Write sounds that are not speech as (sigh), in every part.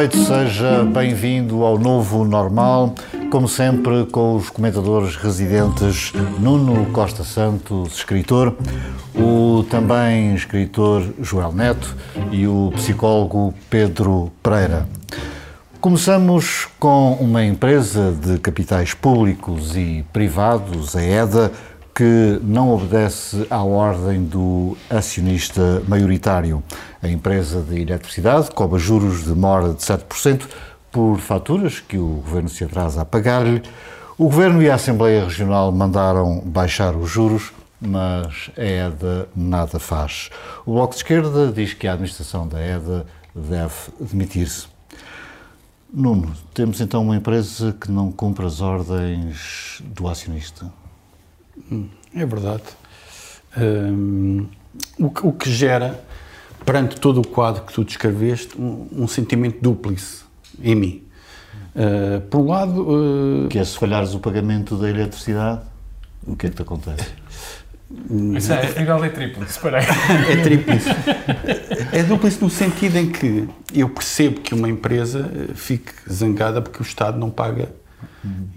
noite, seja bem-vindo ao novo normal, como sempre com os comentadores residentes Nuno Costa Santos, escritor, o também escritor Joel Neto e o psicólogo Pedro Pereira. Começamos com uma empresa de capitais públicos e privados, a EDA, que não obedece à ordem do acionista maioritário. A empresa de eletricidade cobra juros de mora de 7% por faturas que o governo se atrasa a pagar-lhe. O governo e a Assembleia Regional mandaram baixar os juros, mas a EDA nada faz. O Bloco de Esquerda diz que a administração da EDA deve demitir-se. Nuno, temos então uma empresa que não cumpre as ordens do acionista. É verdade. Um, o, que, o, que, gera, perante todo o quadro que tu descreveste, um, um sentimento dúplice em mim. Uh, por um lado. Uh, que é se falhares o pagamento da eletricidade, o que é que te acontece? Isso é igual é tríplice, espera É tríplice. É dúplice no sentido em que eu percebo que uma empresa fique zangada porque o Estado não paga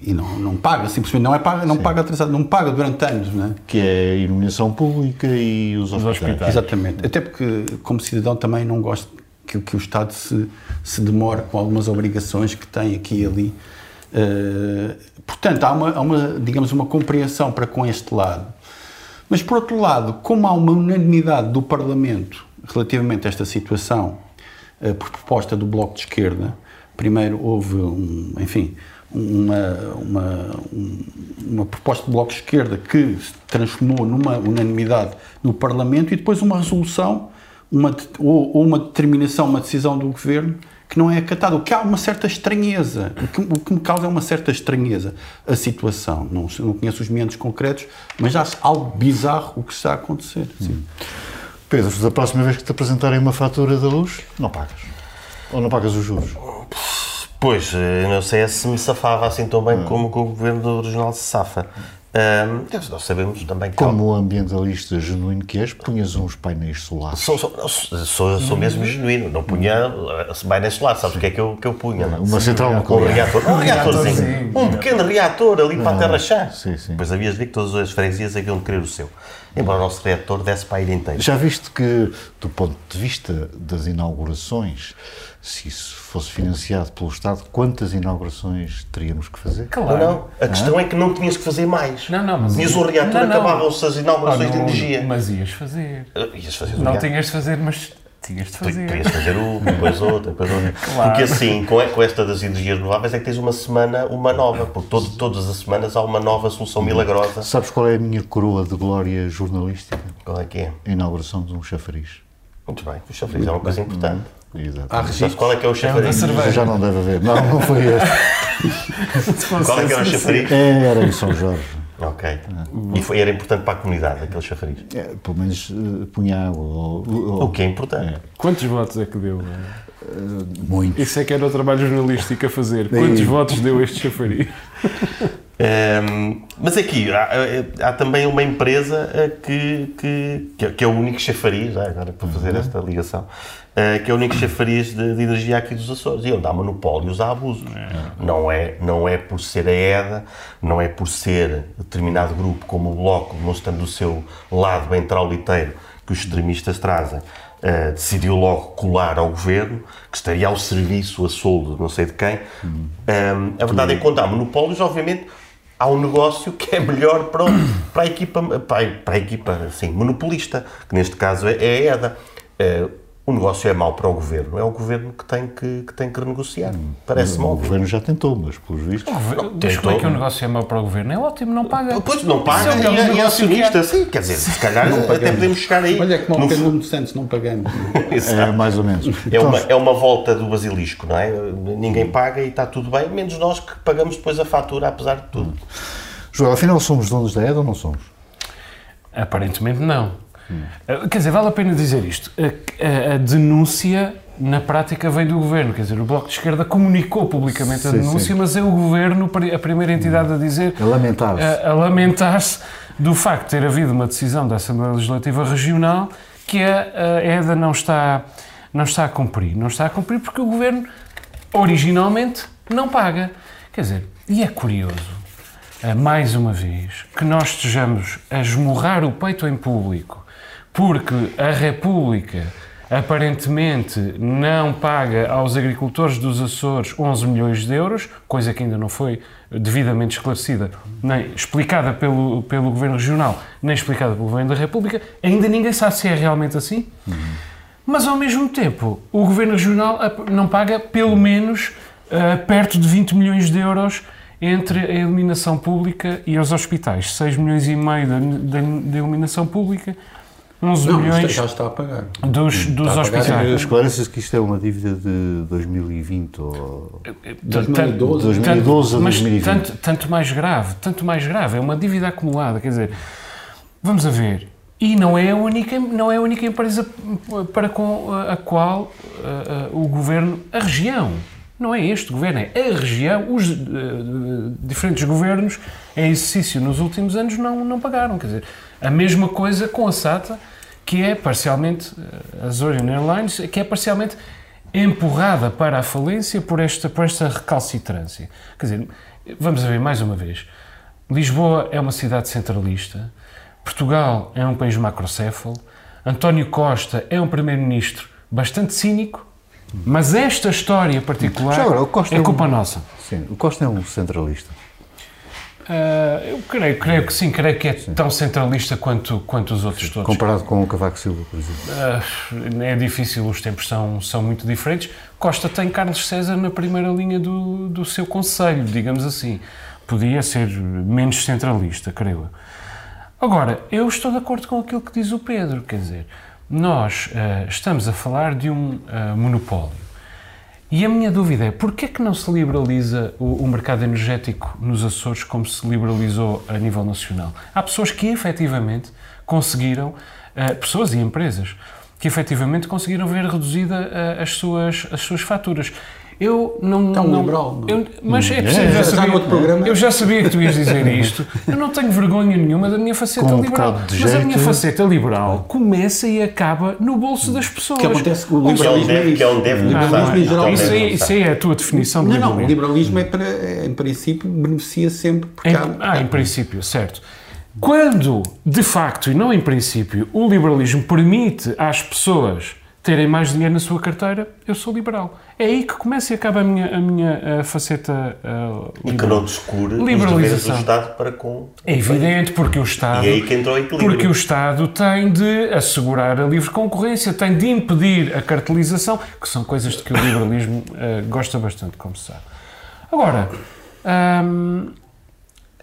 e não, não paga, simplesmente não, é paga, não paga atrasado, não paga durante anos. Não é? Que é a iluminação pública e os, os hospitais. hospitais. Exatamente. Até porque, como cidadão, também não gosto que, que o Estado se, se demore com algumas obrigações que tem aqui e ali. Uh, portanto, há uma, há uma, digamos, uma compreensão para com este lado. Mas, por outro lado, como há uma unanimidade do Parlamento relativamente a esta situação, uh, por proposta do Bloco de Esquerda, primeiro houve um, enfim, uma, uma, uma proposta de Bloco de Esquerda que se transformou numa unanimidade no Parlamento e depois uma resolução uma, ou, ou uma determinação, uma decisão do Governo que não é acatada. O que há uma certa estranheza. O que, o que me causa é uma certa estranheza a situação. Não, não conheço os momentos concretos, mas há algo bizarro o que está a acontecer. Sim. Pedro, da próxima vez que te apresentarem uma fatura da luz, não pagas. Ou não pagas os juros? Pois, eu não sei se me safava assim tão bem hum. como o governo regional se safa. Um, nós sabemos também que. Como ambientalista genuíno que és, punhas uns painéis solares. Sou, sou, sou, sou mesmo genuíno, não punha uh, painéis solares, sabes o que é que eu, que eu punha? Não? Uma central nuclear. Um reator, um reatorzinho. Um pequeno reator ali para a terra chá. Sim, sim. Depois havias de ver que todas as freguesias haviam de querer o seu. Embora o nosso reator desse para a ilha inteira. Já viste que, do ponto de vista das inaugurações, se isso fosse financiado pelo Estado, quantas inaugurações teríamos que fazer? Claro. Não, não. A questão é que não tinhas que fazer mais. Não, não, mas... Tinhas um reator, acabavam-se as inaugurações oh, não, de energia. Mas ias fazer. Uh, ias fazer Não tinhas de fazer, mas tinhas de fazer. Tu ias fazer uma, depois outra, depois outra. (laughs) Claro. Porque assim, com, com esta das energias renováveis, é que tens uma semana, uma nova. Porque todo, todas as semanas há uma nova solução milagrosa. Sabes qual é a minha coroa de glória jornalística? Qual é que é? A inauguração de um chafariz. Muito bem, o chafariz é uma coisa importante. Exato. Há registro. Qual é que é o chafariz? É Já não deve haver. Não, não foi este. (laughs) Qual é que era o chafariz? É, era em São Jorge. Ok. É. E foi, era importante para a comunidade, aquele chafariz? É, pelo menos uh, punha água. Ou, ou, o que é importante. É. Quantos votos é que deu? Uh, muitos. Isso é que era o trabalho jornalístico a fazer. Quantos votos deu este chafariz? Um, (laughs) mas aqui há, há, também uma empresa eh, que, que, que é o único chafariz, agora para fazer uhum. esta ligação, que é o único chafariz de, de, energia aqui dos Açores. E onde há monopólios, há abusos. Uhum. Não, é, não é por ser a EDA, não é por ser determinado grupo como o Bloco, mostrando o seu lado bem trauliteiro que os extremistas trazem. Uh, decidiu logo colar ao governo, que estaria ao serviço, a soldo, não sei de quem. Uhum. Um, a verdade é que quando há monopólios, obviamente, há um negócio que é melhor para, para a equipa, para, para a equipa assim, monopolista, que neste caso é, é a EDA. Uh, o negócio é mau para o governo, é o governo que tem que, que, tem que renegociar. Parece-me O governo já tentou, mas pelos vistos. Governo, tentou. como é que o negócio é mau para o governo? É ótimo, não paga. Pois não paga é e, é, e é acionista, que sim. Quer dizer, se calhar até podemos chegar aí. Olha, como o Pedro Nuno Santos, não pagamos. (laughs) é, mais ou menos. É uma, é uma volta do basilisco, não é? Ninguém paga e está tudo bem, menos nós que pagamos depois a fatura, apesar de tudo. Hum. João, afinal somos donos da EDA ou não somos? Aparentemente não. Hum. Quer dizer, vale a pena dizer isto. A, a, a, denúncia, na prática, vem do governo. Quer dizer, o Bloco de Esquerda comunicou publicamente a sim, denúncia, sim. mas é o governo a primeira entidade a dizer. A lamentar-se. A, a lamentar-se do facto de ter havido uma decisão da Assembleia Legislativa Regional que a, a EDA não está, não está a cumprir. Não está a cumprir porque o governo originalmente não paga. Quer dizer, e é curioso, eh, mais uma vez, que nós estejamos a esmurrar o peito em público porque a República aparentemente não paga aos agricultores dos Açores 11 milhões de euros, coisa que ainda não foi devidamente esclarecida, nem explicada pelo, pelo Governo Regional, nem explicada pelo Governo da República, ainda ninguém sabe se é realmente assim. Uhum. Mas, ao mesmo tempo, o Governo Regional não paga pelo menos uh, perto de 20 milhões de euros entre a iluminação pública e os hospitais. 6 milhões e meio da iluminação pública, 11 não, milhões já está a pagar. dos, dos hospitais. Esclarece-se que isto é uma dívida de 2020 ou... 2012. 2012 a 2020. Tanto, tanto mais grave, tanto mais grave. É uma dívida acumulada, quer dizer... Vamos a ver. E não é a única, não é a única empresa para com a qual uh, uh, o governo, a região, não é este governo, é a região, os uh, diferentes governos em exercício nos últimos anos não, não pagaram. Quer dizer, a mesma coisa com a SATA, que é parcialmente, a Azorian Airlines, que é parcialmente empurrada para a falência por esta, por esta recalcitrância. Quer dizer, vamos ver mais uma vez. Lisboa é uma cidade centralista, Portugal é um país macrocéfalo, António Costa é um primeiro-ministro bastante cínico, mas esta história particular agora, é culpa é um, nossa. Sim, o Costa é um centralista. Uh, eu creio, creio que sim, creio que é sim. tão centralista quanto, quanto os outros todos. Comparado com o Cavaco Silva, por exemplo. Uh, é difícil, os tempos são, são muito diferentes. Costa tem Carlos César na primeira linha do, do seu conselho, digamos assim. Podia ser menos centralista, creio. Agora, eu estou de acordo com aquilo que diz o Pedro, quer dizer, nós uh, estamos a falar de um monopólio e a minha dúvida é, porquê é que não se liberaliza o, o, mercado energético nos Açores como se liberalizou a nível nacional? Há pessoas que efetivamente conseguiram, uh, pessoas e empresas, que efetivamente conseguiram ver reduzida uh, as, suas, as suas faturas. Eu não. Tão não, liberal. Eu, mas é preciso, já, sabia, eu já sabia que tu ias dizer isto. Eu não tenho vergonha nenhuma da minha faceta um liberal. Mas jeito. a minha faceta liberal começa e acaba no bolso das pessoas. Que acontece com o liberalismo. É, que é um deve liberalismo em geral. Isso, aí, isso aí é a tua definição de não, liberalismo. Não, o liberalismo é para, em princípio, beneficia sempre. Em, há, ah, em princípio, certo. Quando, de facto, e não em princípio, o liberalismo permite às pessoas terem mais dinheiro na sua carteira, eu sou liberal. É aí que começa e acaba a minha, a minha a faceta uh, E que não descure os deveres do Estado para com... É evidente, porque o Estado... E é aí que entrou o equilíbrio. Porque o Estado tem de assegurar a livre concorrência, tem de impedir a cartelização, que são coisas de que o liberalismo uh, gosta bastante, como se sabe. Agora, um,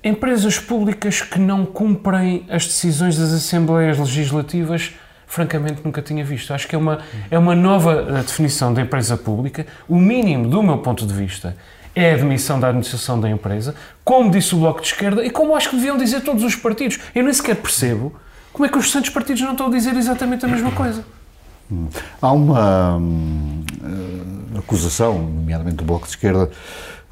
empresas públicas que não cumprem as decisões das Assembleias Legislativas francamente nunca tinha visto. Acho que é uma, é uma nova eh, definição da empresa pública. O mínimo, do meu ponto de vista, é a admissão da administração da empresa, como disse o Bloco de Esquerda e como acho que deviam dizer todos os partidos. Eu nem sequer percebo como é que os santos partidos não estão a dizer exatamente a mesma coisa. Há uma hum, acusação, nomeadamente do Bloco de Esquerda,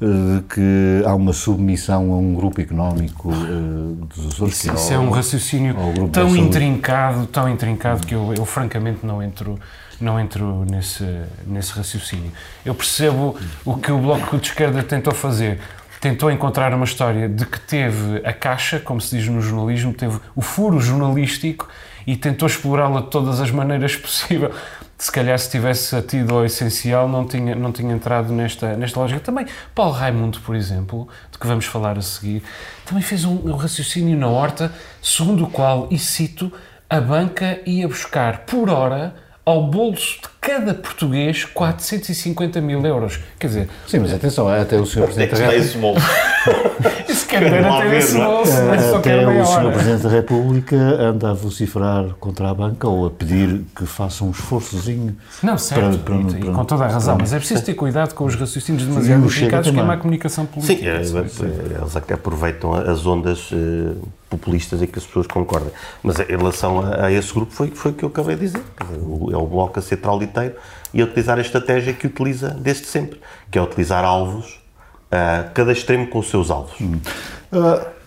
eh, que há uma submissão a um grupo económico uh, dos Açores. Isso, isso é, é um raciocínio tão intrincado, tão intrincado que eu, eu, francamente não entro, não entro nesse, nesse raciocínio. Eu percebo o que o Bloco de Esquerda tentou fazer. Tentou encontrar uma história de que teve a caixa, como se diz no jornalismo, teve o furo jornalístico e tentou explorá-la de todas as maneiras possíveis se calhar se tivesse tido ao essencial não tinha, não tinha entrado nesta, nesta lógica. Também Paulo Raimundo, por exemplo, de que vamos falar a seguir, também fez um, um raciocínio na horta, segundo o qual, e cito, a banca ia buscar por hora ao bolso de cada português 450 mil euros. Quer dizer... Sim, mas atenção, até o Sr. Presidente da República... Isso quer dizer até esse bolso, é? Até o Sr. (laughs) Presidente da República anda a vociferar contra a banca ou a pedir que faça um esforçozinho. Não, certo, para, para, e, para, com toda a razão, mas é preciso ter cuidado com os raciocínios demasiado complicados que é má comunicação política. Sim, é, eles até aproveitam as ondas uh, populistas em que as pessoas concordam. Mas em relação a, a esse grupo foi, foi o que eu acabei de dizer. É o Bloco a ser trauliteiro e a utilizar a estratégia que utiliza desde sempre, que é utilizar alvos, uh, cada extremo com os seus alvos. Hum. Uh,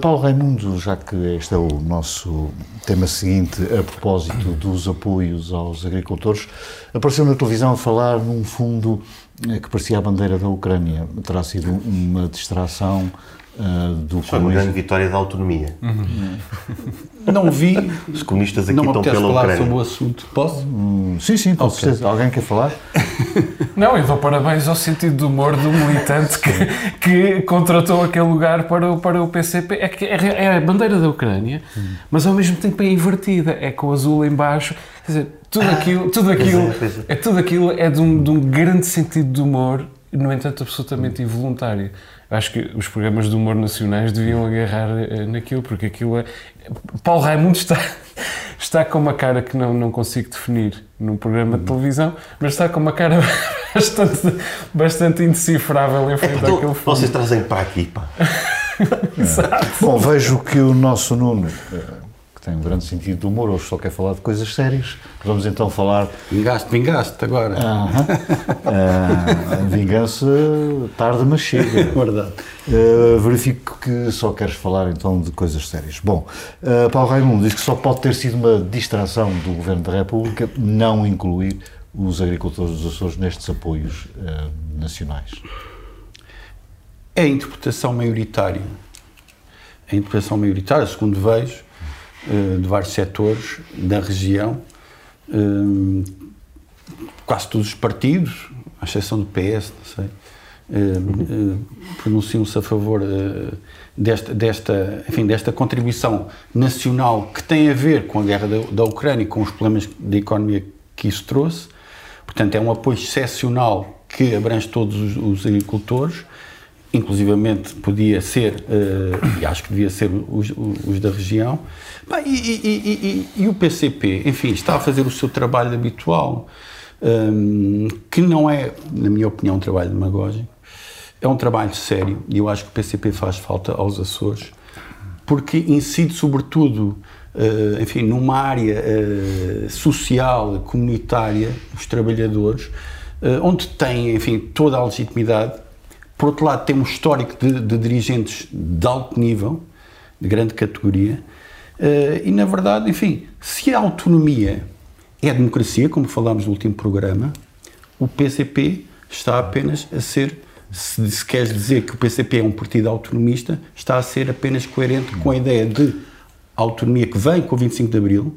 Paulo Raimundo, já que este é o nosso tema seguinte, a propósito dos apoios aos agricultores, apareceu na televisão a falar num fundo eh, que parecia a bandeira da Ucrânia. Terá sido uma distração uh, do Foi uma grande vitória da autonomia. Uhum. Não vi. Os comunistas aqui não estão pela falar Ucrânia. sobre o assunto. Posso? Hum, sim, sim, com Ok. certeza. Alguém quer falar? (laughs) Não, eu dou parabéns ao sentido do humor do militante que, que contratou aquele lugar para o, para o PCP. É, que é, é a bandeira da Ucrânia, mas ao mesmo tempo é invertida, é com o azul em baixo. Quer dizer, tudo aquilo, tudo aquilo, é, pois é. é, tudo aquilo é de um, de um grande sentido de humor, no entanto absolutamente involuntário. Acho que os programas de humor nacionais deviam agarrar eh, naquilo, porque aquilo é... Paulo Raimundo está, (laughs) está com uma cara que não, não consigo definir num programa de televisão, mas está com uma cara (laughs) bastante, bastante indecifrável em frente Então, àquele fundo. vocês trazem para aqui, pá. (laughs) Bom, vejo que o nosso Nuno, eh, tem um grande sentido de humor, hoje só quer falar de coisas sérias. Vamos então falar. Vingaste, vingaste agora. Ah, vingança tarda, mas chega. (laughs) Verdade. Uh, verifico que só queres falar então de coisas sérias. Bom, uh, Paulo Raimundo diz que só pode ter sido uma distração do Governo da República não incluir os agricultores dos Açores nestes apoios uh, nacionais. É a interpretação maioritária. A interpretação maioritária, segundo vejo, de vários setores da região, eh, quase todos os partidos, à exceção do PS, não sei, eh, eh, pronunciam-se a favor eh, desta, desta, enfim, desta contribuição nacional que tem a ver com a guerra da, da Ucrânia e com os problemas de economia que isso trouxe. Portanto, é um apoio excepcional que abrange todos os, os agricultores, inclusivamente podia ser, eh, e acho que devia ser os, os da região. Bem, e, e- e- e- o PCP, enfim, está a fazer o seu trabalho habitual, hum, que não é, na minha opinião, um trabalho demagógico, é um trabalho sério e eu acho que o PCP faz falta aos Açores, porque incide sobretudo, eh, enfim, numa área eh, social, comunitária, os trabalhadores, eh, onde tem, enfim, toda a legitimidade. Por outro lado, tem um histórico de, de dirigentes de alto nível, de grande categoria, e na verdade, enfim, se a autonomia é a democracia, como falámos no último programa, o PCP está apenas a ser, se, se queres dizer que o PCP é um partido autonomista, está a ser apenas coerente com a ideia de autonomia que vem com o 25 de Abril,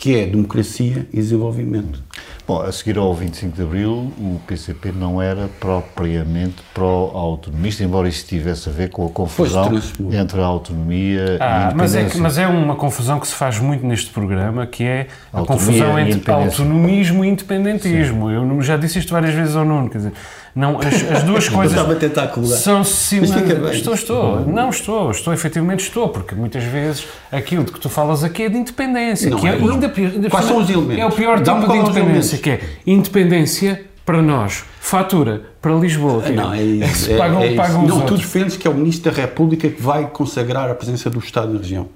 que é democracia e desenvolvimento. Bom, a seguir ao 25 de Abril, o PCP não era propriamente pró-autonomista, embora isso tivesse a ver com a confusão entre a autonomia e a Ah, mas é, que- mas é uma confusão que se faz muito neste programa, que é a Autonomia confusão entre autonomismo e independentismo. Eu não- já disse isto várias vezes ao Nuno, quer dizer, não, as, as duas (laughs) coisas estava a tentar são cima... Bem. Estou, estou. Não estou, estou, efetivamente estou, porque muitas vezes aquilo de que tu falas aqui é de independência, Não que é, é, não. ainda ainda Quais são os elementos? É o pior tipo de independência, que é independência para nós, fatura para Lisboa. Não, é isso. se é- pagam, é isso. pagam não, tu defendes que é o Ministro da República que vai consagrar a presença do Estado na região.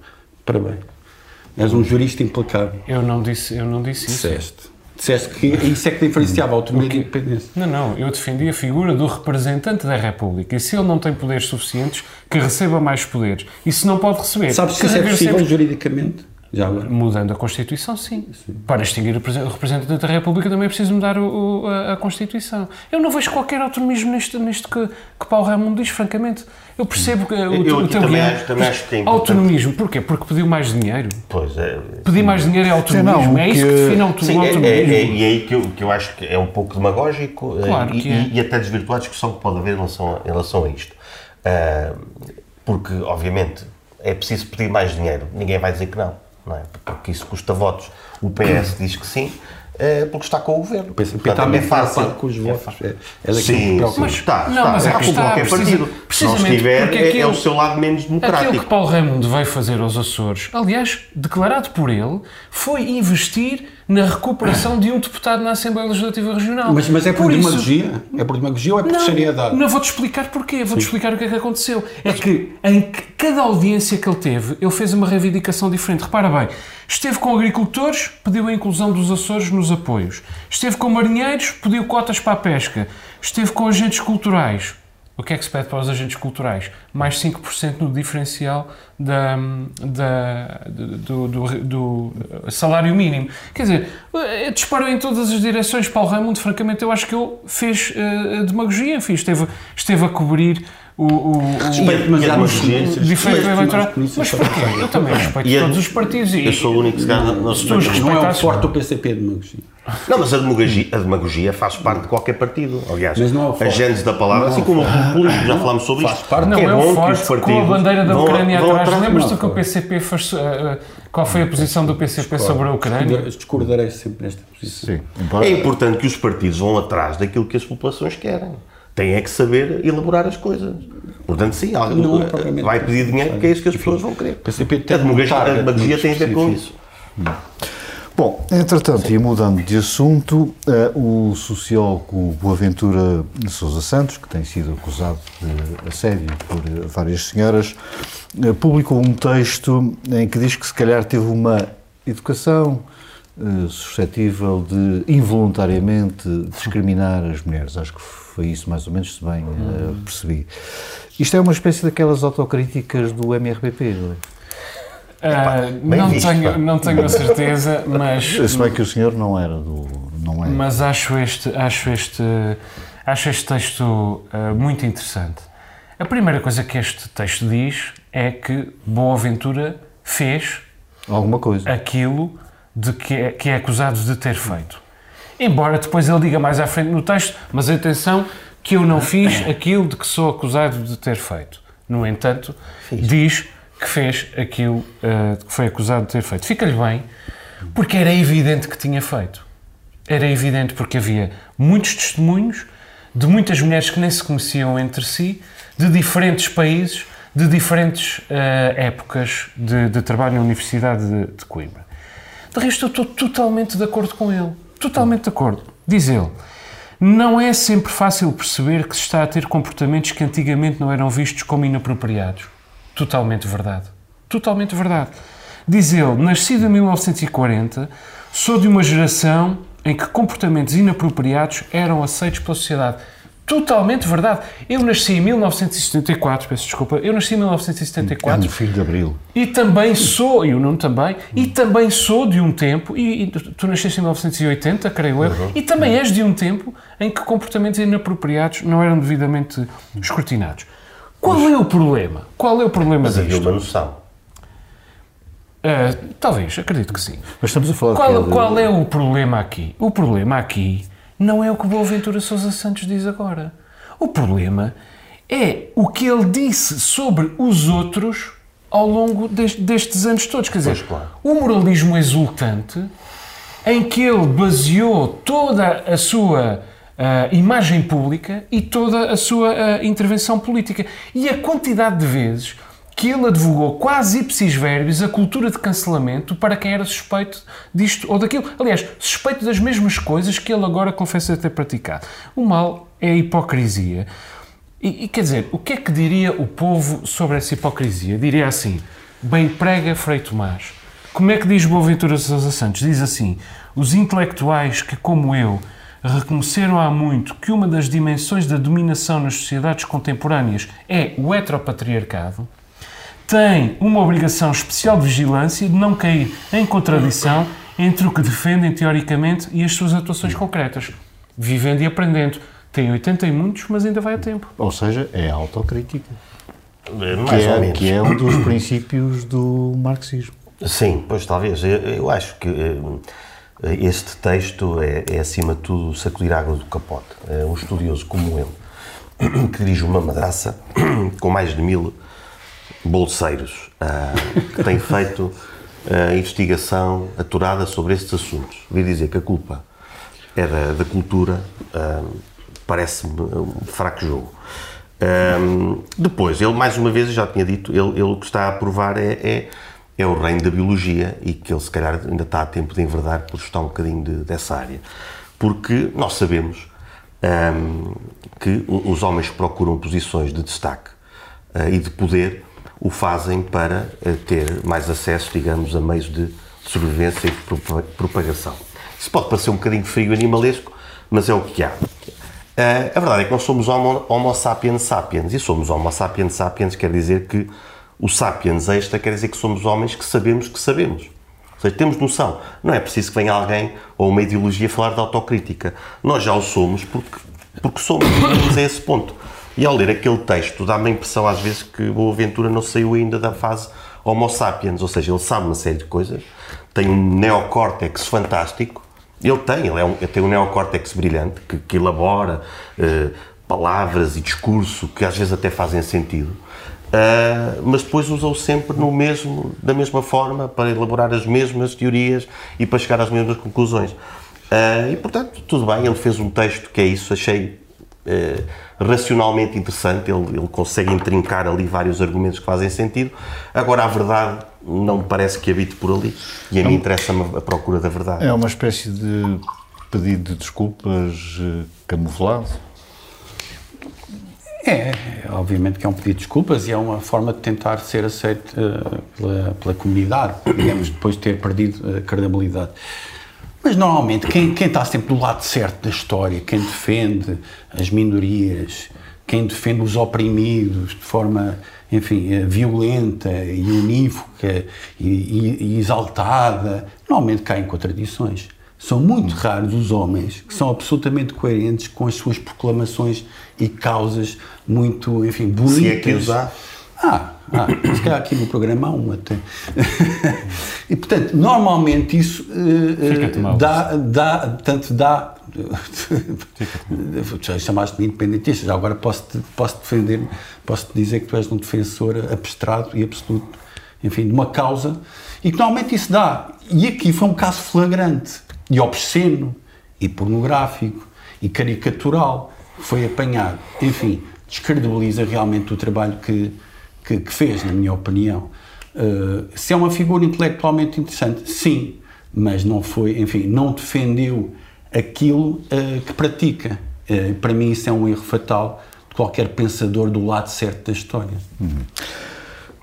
Parabéns. És um jurista implacável. Eu não disse, eu não disse isso. Disseste. Disseste que isso é que diferenciava a autonomia da independência. Não, não, eu defendi a figura do representante da República. E se ele não tem poderes suficientes, que receba mais poderes. E se não pode receber, Sabes se que isso é possível sempre- juridicamente? Já agora. Mudando a Constituição, sim. Para extinguir o presen- o representante da República também é preciso mudar o- o- a, a Constituição. Eu não vejo qualquer autonomismo neste, neste que, que Paulo Raimundo diz, francamente. Eu percebo que o, Eu o teu também guião- acho- também acho que é importante. Autonomismo, porquê? Porque pediu mais dinheiro. Pois é. Pedir mais dinheiro é autonomismo. não, é isso que define auto- Sim, o é, autonomismo. é, é, e é aí que eu, que eu acho que é um pouco demagógico eh, Claro e, é. e, e até desvirtuar a discussão que pode haver em relação a, em relação a isto. Ah, porque, obviamente, é preciso pedir mais dinheiro. Ninguém vai dizer que não, não é? Porque isso custa votos. O PS (clears throat) diz que sim, eh, porque está com o governo. O PCP Portanto, está é fácil. com os É votos. É, é que Sim, preocupa. sim, está, Não, está, mas está é que com está, qualquer precisa- partido. Se não precisamente estiver, porque é, é aquilo- o seu lado menos democrático. Aquilo que Paulo Raimundo veio fazer aos Açores, aliás, declarado por ele, foi investir na recuperação de um deputado na Assembleia Legislativa Regional. Mas, mas é por, isso- demagogia? É por demagogia ou é por Não, seriedade? não vou-te explicar porquê, vou-te explicar o que é que aconteceu. É que em cada audiência que ele teve, ele fez uma reivindicação diferente. Repara bem, esteve com agricultores, pediu a inclusão dos Açores nos apoios. Esteve com marinheiros, pediu cotas para a pesca. Esteve com agentes culturais, O que é que se pede para os agentes culturais? Mais 5% no diferencial da, da, do, do, do, salário mínimo. Quer dizer, disparou em todas as direções. Paulo Raimundo, francamente, eu acho que ele fez uh, demagogia, enfim, esteve, esteve a cobrir o, o, respeito, mas há diferente eleitoral. Mas porquê? Eu também respeito todos os partidos. Eu sou o único que se não, não, não é o forte do PCP de demagogia. Não, mas a demagogia, a demagogia faz parte de qualquer partido. Aliás, mas não é a gente da palavra, assim como o populismo, já falámos sobre faz isto. Parte, não, é, é bom que os partidos com a bandeira da Ucrânia vão, atrás. Lembras-te que o PCP faz, uh, qual foi a posição do PCP sobre a Ucrânia? Discordarei sempre nesta posição. Sim, é importante que os partidos vão atrás daquilo que as populações querem. Têm é que saber elaborar as coisas. Portanto, sim, não, é vai pedir dinheiro porque é isso que as pessoas vão querer. PCP a demagogia tem a ver com isso. Hum. Bom, entretanto, e mudando de assunto, uh, o sociólogo Boaventura Sousa Santos, que tem sido acusado de assédio por várias senhoras, uh, publicou um texto em que diz que se calhar teve uma educação suscetível de involuntariamente discriminar as mulheres. Acho que foi isso mais ou menos, se bem uh, percebi. Isto é uma espécie daquelas autocríticas do MRPP, não é? Uh, não, visto, tenho, não tenho a certeza, (laughs) mas. Se bem que o senhor não era do. Não é. Mas acho este, acho este, acho este texto uh, muito interessante. A primeira coisa que este texto diz é que Boaventura fez. Alguma coisa. Aquilo de que é, que é acusado de ter feito. Embora depois ele diga mais à frente no texto, mas atenção, que eu não fiz aquilo de que sou acusado de ter feito. No entanto, fiz. diz que fez aquilo uh, que foi acusado de ter feito. Fica-lhe bem, porque era evidente que tinha feito. Era evidente porque havia muitos testemunhos de muitas mulheres que nem se conheciam entre si, de diferentes países, de diferentes uh, épocas de, de, trabalho na Universidade de, de Coimbra. De resto, eu estou totalmente de acordo com ele. Totalmente de acordo. Diz ele. Não é sempre fácil perceber que se está a ter comportamentos que antigamente não eram vistos como inapropriados. Totalmente verdade. Totalmente verdade. Diz ele, nascido em 1940, sou de uma geração em que comportamentos inapropriados eram aceitos pela sociedade. Totalmente verdade. Eu nasci em 1974, peço desculpa, eu nasci em 1974. É um filho de Abril. E também sou, e o Nuno também, e também sou de um tempo, e, e tu nasceste em 1980, creio eu, uhum. e também és de um tempo em que comportamentos inapropriados não eram devidamente escrutinados. Qual é o problema? Qual é o problema Mas disto? havia uma noção. Uh, talvez, acredito que sim. Mas estamos a falar qual, de... qual é o problema aqui? O problema aqui não é o que Boaventura Sousa Santos diz agora. O problema é o que ele disse sobre os outros ao longo deste, destes anos todos. Quer dizer, claro. o moralismo exultante em que ele baseou toda a sua uh, imagem pública e toda a sua uh, intervenção política. E a quantidade de vezes que ele advogou quase ipsis verbis a cultura de cancelamento para quem era suspeito disto ou daquilo. Aliás, suspeito das mesmas coisas que ele agora confessa ter praticado. O mal é a hipocrisia. E, e quer dizer, o que é que diria o povo sobre essa hipocrisia? Diria assim: bem prega Frei Tomás. Como é que diz Boaventura Sousa Santos? Diz assim: os intelectuais que, como eu, reconheceram há muito que uma das dimensões da dominação nas sociedades contemporâneas é o heteropatriarcado, têm uma obrigação especial de vigilância de não cair em contradição entre o que defendem teoricamente e as suas atuações concretas, vivendo e aprendendo. Tem 80 e muitos, mas ainda vai a tempo. Ou seja, é autocrítica. Mais que, é, ou menos. que é um dos princípios do marxismo. Sim, pois talvez. Eu, eu acho que eh, este texto é, é, acima de tudo, sacudir água do capote. É um estudioso como ele, (coughs) que dirige uma madraça (coughs) com mais de mil bolseiros, uh, que tem (laughs) feito uh, investigação aturada sobre estes assuntos. Devia dizer que a culpa é da, da cultura, uh, parece-me um fraco jogo. Um, depois, ele, mais uma vez, eu já tinha dito, ele, ele o que está a provar é, é é o reino da biologia e que ele se calhar ainda está a tempo de enverdar por estar um bocadinho de, dessa área. Porque nós sabemos um, que os homens procuram posições de destaque uh, e de poder o fazem para uh, ter mais acesso, digamos, a meios de sobrevivência e de propagação. Isso pode parecer um bocadinho frio animalesco, mas é o que há. a verdade é que nós somos homo, homo sapiens sapiens, e somos homo sapiens sapiens quer dizer que o sapiens extra quer dizer que somos homens que sabemos que sabemos. Ou seja, temos noção. Não é preciso que venha alguém ou uma ideologia falar de autocrítica. Nós já o somos porque, porque somos, (coughs) a esse ponto. E ao ler aquele texto, dá-me a impressão às vezes que Boaventura não saiu ainda da fase Homo sapiens, ou seja, ele sabe uma série de coisas, tem um neocórtex fantástico, ele tem, ele, é um, ele tem um neocórtex brilhante que, que elabora uh, palavras e discurso que às vezes até fazem sentido, uh, mas depois usa-o sempre no mesmo, da mesma forma para elaborar as mesmas teorias e para chegar às mesmas conclusões. Uh, e portanto, tudo bem, ele fez um texto que é isso, achei racionalmente interessante, ele, ele consegue intrincar ali vários argumentos que fazem sentido. Agora, a verdade não me parece que habite por ali e a mim interessa-me a procura da verdade. É uma espécie de pedido de desculpas uh, camuflado? É, obviamente que é um pedido de desculpas e é uma forma de tentar ser aceito uh, pela, pela, comunidade, digamos, depois de ter perdido a credibilidade. Mas normalmente quem, quem está sempre do lado certo da história, quem defende as minorias, quem defende os oprimidos de forma enfim, eh, violenta e unívoca e, e, e exaltada, normalmente cai em contradições. São muito raros os homens que são absolutamente coerentes com as suas proclamações e causas muito, enfim, bonitas. Se é que. Ah, ah, se calhar aqui no programa há um até. (laughs) e portanto, normalmente isso uh, dá, dá, tanto dá. (laughs) já chamaste-me independentista, já agora posso -te, posso defender, posso -te dizer que tu és um defensor abstrato e absoluto, enfim, de uma causa, e que normalmente isso dá. E aqui foi um caso flagrante, e obsceno, e pornográfico, e caricatural, foi apanhado. Enfim, descredibiliza realmente o trabalho que que, que fez, na minha opinião. Uh, se é uma figura intelectualmente interessante, sim, mas não foi, enfim, não defendeu aquilo uh, que pratica. Uh, para mim, isso é um erro fatal de qualquer pensador do lado certo da história. Uhum.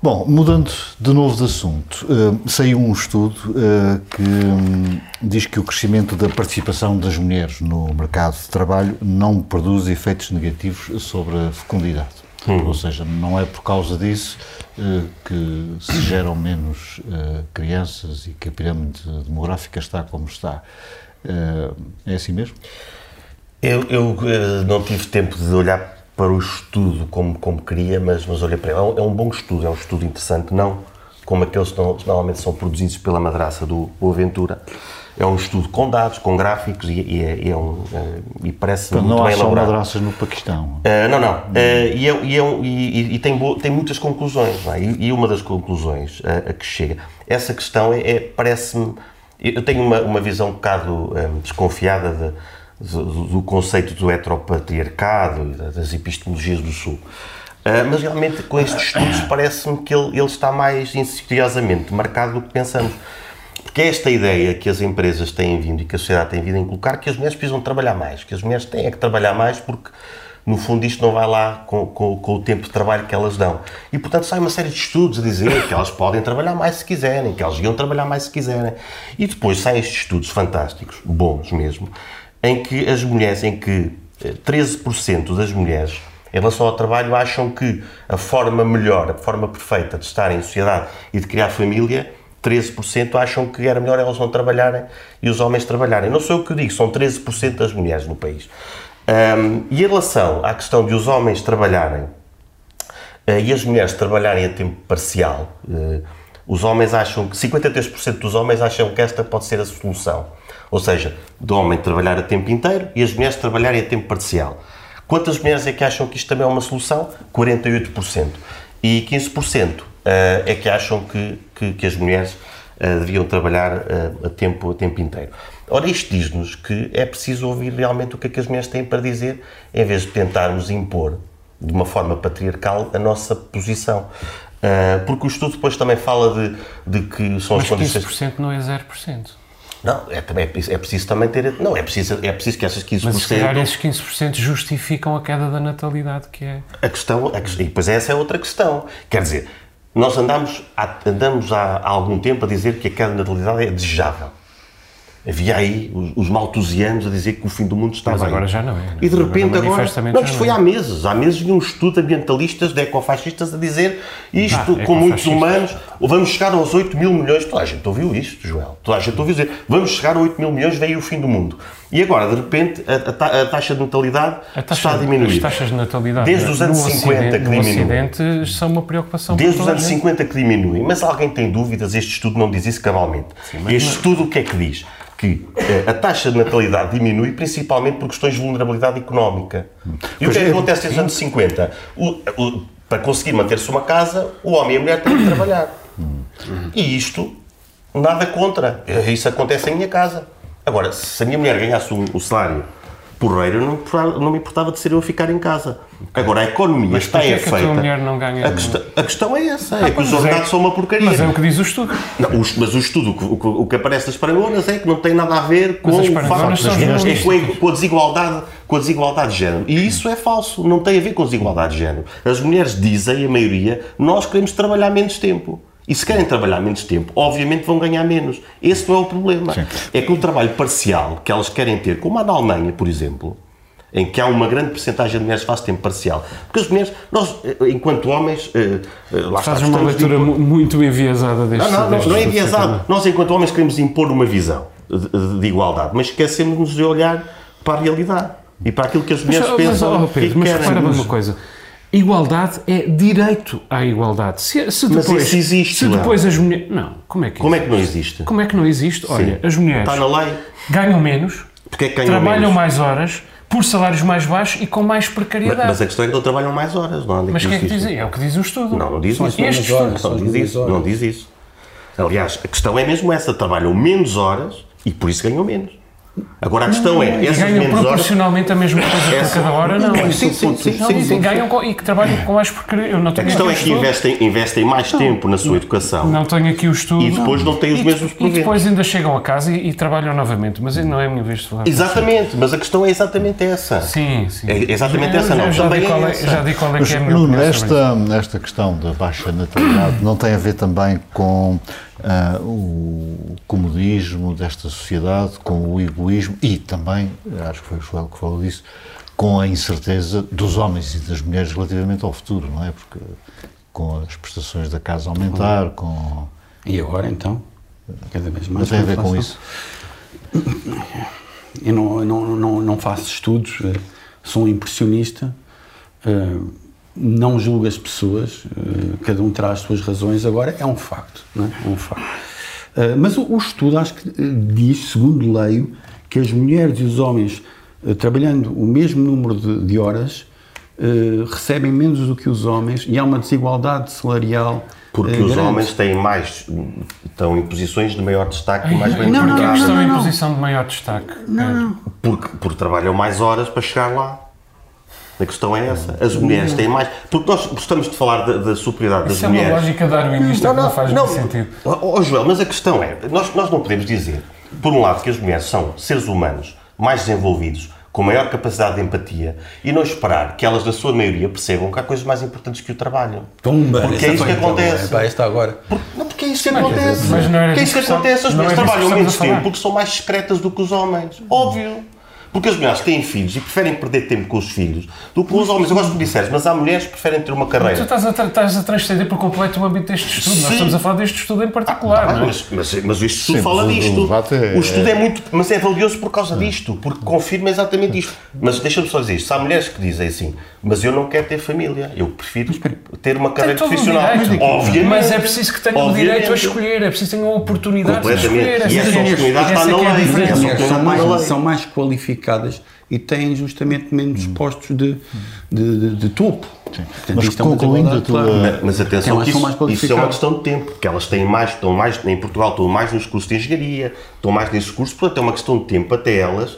Bom, mudando de novo de assunto, uh, saiu um estudo uh, que um, diz que o crescimento da participação das mulheres no mercado de trabalho não produz efeitos negativos sobre a fecundidade. Hum. Ou seja, não é por causa disso uh, que se geram menos uh, crianças e que a pirâmide demográfica está como está. Uh, é assim mesmo? Eu, eu não tive tempo de olhar para o estudo como, como queria, mas, mas olhei para ele. É um, é um bom estudo, é um estudo interessante, não como aqueles que normalmente são produzidos pela madraça do Boaventura. É um estudo com dados, com gráficos e, e, é, é um, uh, e parece então, muito não bem elaborado. Não há só no Paquistão? Uh, não, não. Uh, e, é, e, é, e, e tem, tem muitas conclusões. É? E, uma das conclusões a que chega, essa questão é, é parece-me... Eu tenho uma, uma visão um bocado um, desconfiada de, do, do conceito do heteropatriarcado e das epistemologias do Sul. Uh, mas realmente com estes estudos parece-me que ele, ele está mais insidiosamente marcado do que pensamos. Porque é esta ideia que as empresas têm vindo e que a sociedade tem vindo a inculcar que as mulheres precisam trabalhar mais, que as mulheres têm é que trabalhar mais porque no fundo isto não vai lá com, com, com, o tempo de trabalho que elas dão. E portanto sai uma série de estudos a dizer que elas podem trabalhar mais se quiserem, que elas iam trabalhar mais se quiserem. E depois saem estes estudos fantásticos, bons mesmo, em que as mulheres, em que 13% eh, das mulheres em relação ao trabalho acham que a forma melhor, a forma perfeita de estar em sociedade e de criar família 13% acham que era melhor elas não trabalharem e os homens trabalharem. Não sou eu que digo, são 13% das mulheres no país. Um, e em relação à questão de os homens trabalharem uh, e as mulheres trabalharem a tempo parcial, uh, os homens acham que 53% dos homens acham que esta pode ser a solução. Ou seja, do homem trabalhar a tempo inteiro e as mulheres trabalharem a tempo parcial. Quantas mulheres é que acham que isto também é uma solução? 48%. E 15% eh, é que acham que, que, que as mulheres uh, deviam trabalhar uh, a, tempo, a tempo inteiro. Ora, isto diz-nos que é preciso ouvir realmente o que é que as mulheres têm para dizer, em vez de tentarmos impor de uma forma patriarcal a nossa posição. Porque o estudo depois também fala de, de que são Mas as condições. 15% não é 0%. Não, é, também, é, preciso, é preciso também ter. Não, é preciso, é preciso que essas 15%. Mas se calhar esses 15% justificam a queda da natalidade, que é. A questão. A, e depois essa é outra questão. Quer dizer, nós andamos há, andamos há, há algum tempo a dizer que a queda de natalidade é desejável. Havia aí os, os maltusianos a dizer que o fim do mundo está Mas bem. agora já não é. E de repente agora. manifestamente Não, isto foi é. há meses. Há meses vinha um estudo de ambientalistas, de ecofascistas, a dizer isto Ah, com muitos humanos, vamos chegar aos 8 mil milhões. Toda a gente ouviu isto, Joel. Toda a gente ouviu dizer vamos chegar a 8 mil milhões, veio o fim do mundo. E agora, de repente, a, a ta- a taxa de natalidade taxa, está a diminuir. As taxas de natalidade Desde os no anos 50 Ocidente, que diminuem. São uma preocupação Desde os anos gente. 50 que diminuem. Mas alguém tem dúvidas? Este estudo não diz isso cabalmente. este estudo o que é que diz? Que eh, a taxa de natalidade diminui principalmente por questões de vulnerabilidade económica. E o que é que acontece desde os anos 50? O- o- para conseguir manter-se uma casa, o homem e a mulher têm que trabalhar. E isto, nada contra. Isso acontece em minha casa. Agora, se a minha mulher ganhasse um, um salário porreiro, não, me importava- não me importava de ser eu a ficar em casa. Agora, a economia Mas está é é que a feita. mulher não ganha? A questão, a questão é essa, é que os é- ordenados são uma porcaria. Mas é o que diz o estudo. Não, os- mas o estudo, o que- o, o que aparece das parangonas é que não tem nada a ver com o facto é a, com a desigualdade, com a desigualdade de género. E isso é falso, não tem a ver com a desigualdade de género. As mulheres dizem, a maioria, nós queremos trabalhar menos tempo. E se querem trabalhar menos tempo, obviamente vão ganhar menos. Esse não é o problema. É que o trabalho parcial que elas querem ter, como há na Alemanha, por exemplo, em que há uma grande porcentagem de mulheres que faz tempo parcial. Porque as mulheres, nós, eh, enquanto homens, eh, eh, lá Fazes uma leitura mu- muito enviesada deste não, não, não, deste não é estudo, enviesado. Nós, enquanto homens, queremos impor uma visão de, de igualdade, mas esquecemos de olhar para a realidade e para aquilo que as Mas, mulheres mas, pensam oh, e Pedro, mas repara bem uma coisa. Igualdade é direito à igualdade. Se, se Mas depois, isso existe, se depois as mulheres... Não, como é que Como é existe? que não existe? Como é que não existe? Olha, as mulheres Está na lei. ganham menos, Porque é que ganham trabalham menos? mais horas, por salários mais baixos e com mais Mas, precariedade. mas a questão é que não trabalham mais horas, não há Mas o que é que dizem? É o que diz o estudo. Não, não diz São isso. Este horas, estudo Não diz isso. horas. Não diz isso. Aliás, a questão é mesmo essa: trabalham menos horas e por isso ganham menos. Agora a questão é, E essas ganham menos horas. proporcionalmente a mesma coisa por Essa- cada hora, não. Sim, sim, sim, sim, Não, sim, ganham com- e que trabalham com mais porcaria. Eu não A tenho questão é que investem, investem mais tempo na sua educação Não tenho aqui o estudo. e depois não têm os E, mesmos e proventos. depois ainda chegam a casa e, e trabalham novamente. Mas não é a minha vez de falar. Exatamente, mas a questão é exatamente essa. Sim, sim. É exatamente Eu essa, não. já, Também digo é qual é, essa. já digo qual é Mas, que é a minha Nuno, esta, esta questão da baixa natalidade não tem a ver também com ah, o comodismo desta sociedade, com o egoísmo e também, acho que foi o Joel que falou disso, com a incerteza dos homens e das mulheres relativamente ao futuro, não é? Porque com as prestações da casa aumentar, com... E agora então? Cada vez Não mais. tem a ver com isso. Eu não, não, não, não faço estudos, eh, sou um impressionista, eh, não julgo as pessoas, eh, cada um terá as suas razões, agora é um facto, não é? É um facto. Eh, Mas o, estudo acho que eh, diz, segundo leio, que as mulheres e os homens trabalhando o mesmo número de, de horas recebem menos do que os homens e há uma desigualdade salarial Porque os grande. homens têm mais, estão em posições de maior destaque e mais bem Não, não, estão não, em não. posição de maior destaque. Não, Porque, porque trabalham mais horas para chegar lá. A questão é essa. As mulheres têm mais. Porque nós gostamos de falar da, da superioridade Isso das é uma mulheres. lógica darwinista que não faz muito sentido. Ó ó, Joel, mas a questão é, nós, nós não podemos dizer, por um lado, que as mulheres são seres humanos mais desenvolvidos, com maior capacidade de empatia, e não esperar que elas, na sua maioria, percebam que há coisas mais importantes que o trabalho. Pumba, Porque é isso que acontece. é, pá, esta agora. Porque, não, porque é isso que acontece. mas não era porque é isso que acontece. As não mulheres trabalham menos tempo porque são mais discretas do que os homens. Óbvio. Porque as mulheres têm filhos e preferem perder tempo com os filhos do que os homens. Eu gosto que me disseres, mas há mulheres que preferem ter uma Tu carreira. estás a, tra- estás a transcender por completo o âmbito deste estudo. Nós Sim. estamos a falar deste estudo em particular. Ah, não é? mas, mas, mas este estudo Sim, fala mas disto. o é- o estudo é... muito. Mas é valioso por causa disto, porque confirma exatamente isto. Mas deixa-me só dizer isto: se há mulheres que dizem assim, mas eu não quero ter família, eu prefiro ter uma Tem carreira profissional. direito. Obviamente. Mas é preciso que tenham o direito a escolher, é preciso que tenham a oportunidade de escolher. E essa é- oportunidade está na é lei. são mais, lei. E têm justamente menos postos de, de, de- de topo. Portanto, Mas é concluindo a tua-. Mas atenção mais que são isso, mais isso é uma questão de tempo, porque elas têm mais, estão mais, em Portugal estão mais nos cursos de engenharia, estão mais nesses cursos, portanto é uma questão de tempo até elas,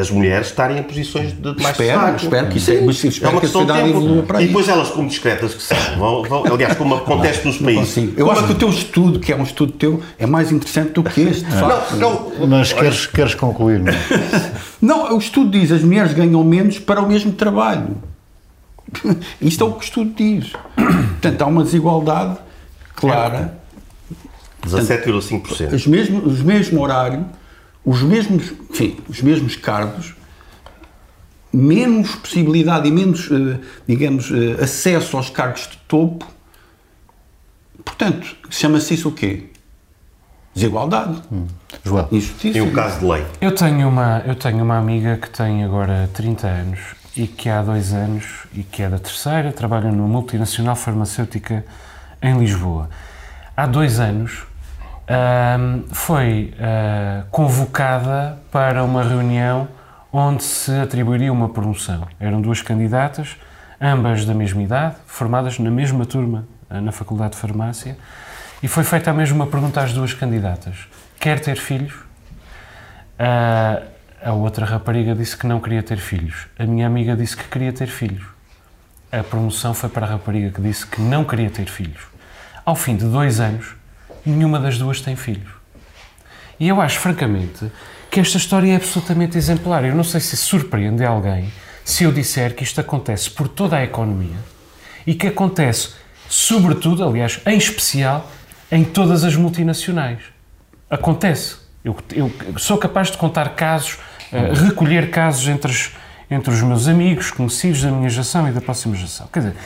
as mulheres, estarem em posições de mais Espero, destaque. espero que isso é- mas espero é uma que a questão de sociedade tempo. evolua para E isso. depois elas, como discretas que são, vão, vão- aliás, como acontece nos países. Consigo. Eu acho que o teu estudo, que é um estudo teu, é mais interessante do que este. Não, não, Mas queres, queres concluir, não é? (laughs) Não, o estudo diz as mulheres ganham menos para o mesmo trabalho. (laughs) Isto é o que o estudo diz. Portanto, há uma desigualdade clara. 17,5%. Os mesmo, os mesmo horário, os mesmos, enfim, os mesmos cargos, menos possibilidade e menos, eh, digamos, eh, acesso aos cargos de topo. Portanto, chama-se isso o quê? Desigualdade. Hum. João. Injustiça. E o caso de lei? Eu tenho, uma, eu tenho uma amiga que tem agora 30 anos e que há dois anos, e que é da terceira, trabalha numa multinacional farmacêutica em Lisboa. Há dois anos foi uh, convocada para uma reunião onde se atribuiria uma promoção. Eram duas candidatas, ambas da mesma idade, formadas na mesma turma uh, na Faculdade de Farmácia, e foi feita a mesma pergunta às duas candidatas: quer ter filhos? Uh, a outra rapariga disse que não queria ter filhos. A minha amiga disse que queria ter filhos. A promoção foi para a rapariga que disse que não queria ter filhos. Ao fim de dois anos, nenhuma das duas tem filhos. E eu acho, francamente, que esta história é absolutamente exemplar. Eu não sei se surpreende alguém se eu disser que isto acontece por toda a economia e que acontece, sobretudo, aliás, em especial, em todas as multinacionais. Acontece. Eu, eu sou capaz de contar casos, uh, recolher casos entre entre os meus amigos, conhecidos da minha geração e da próxima geração. Quer dizer,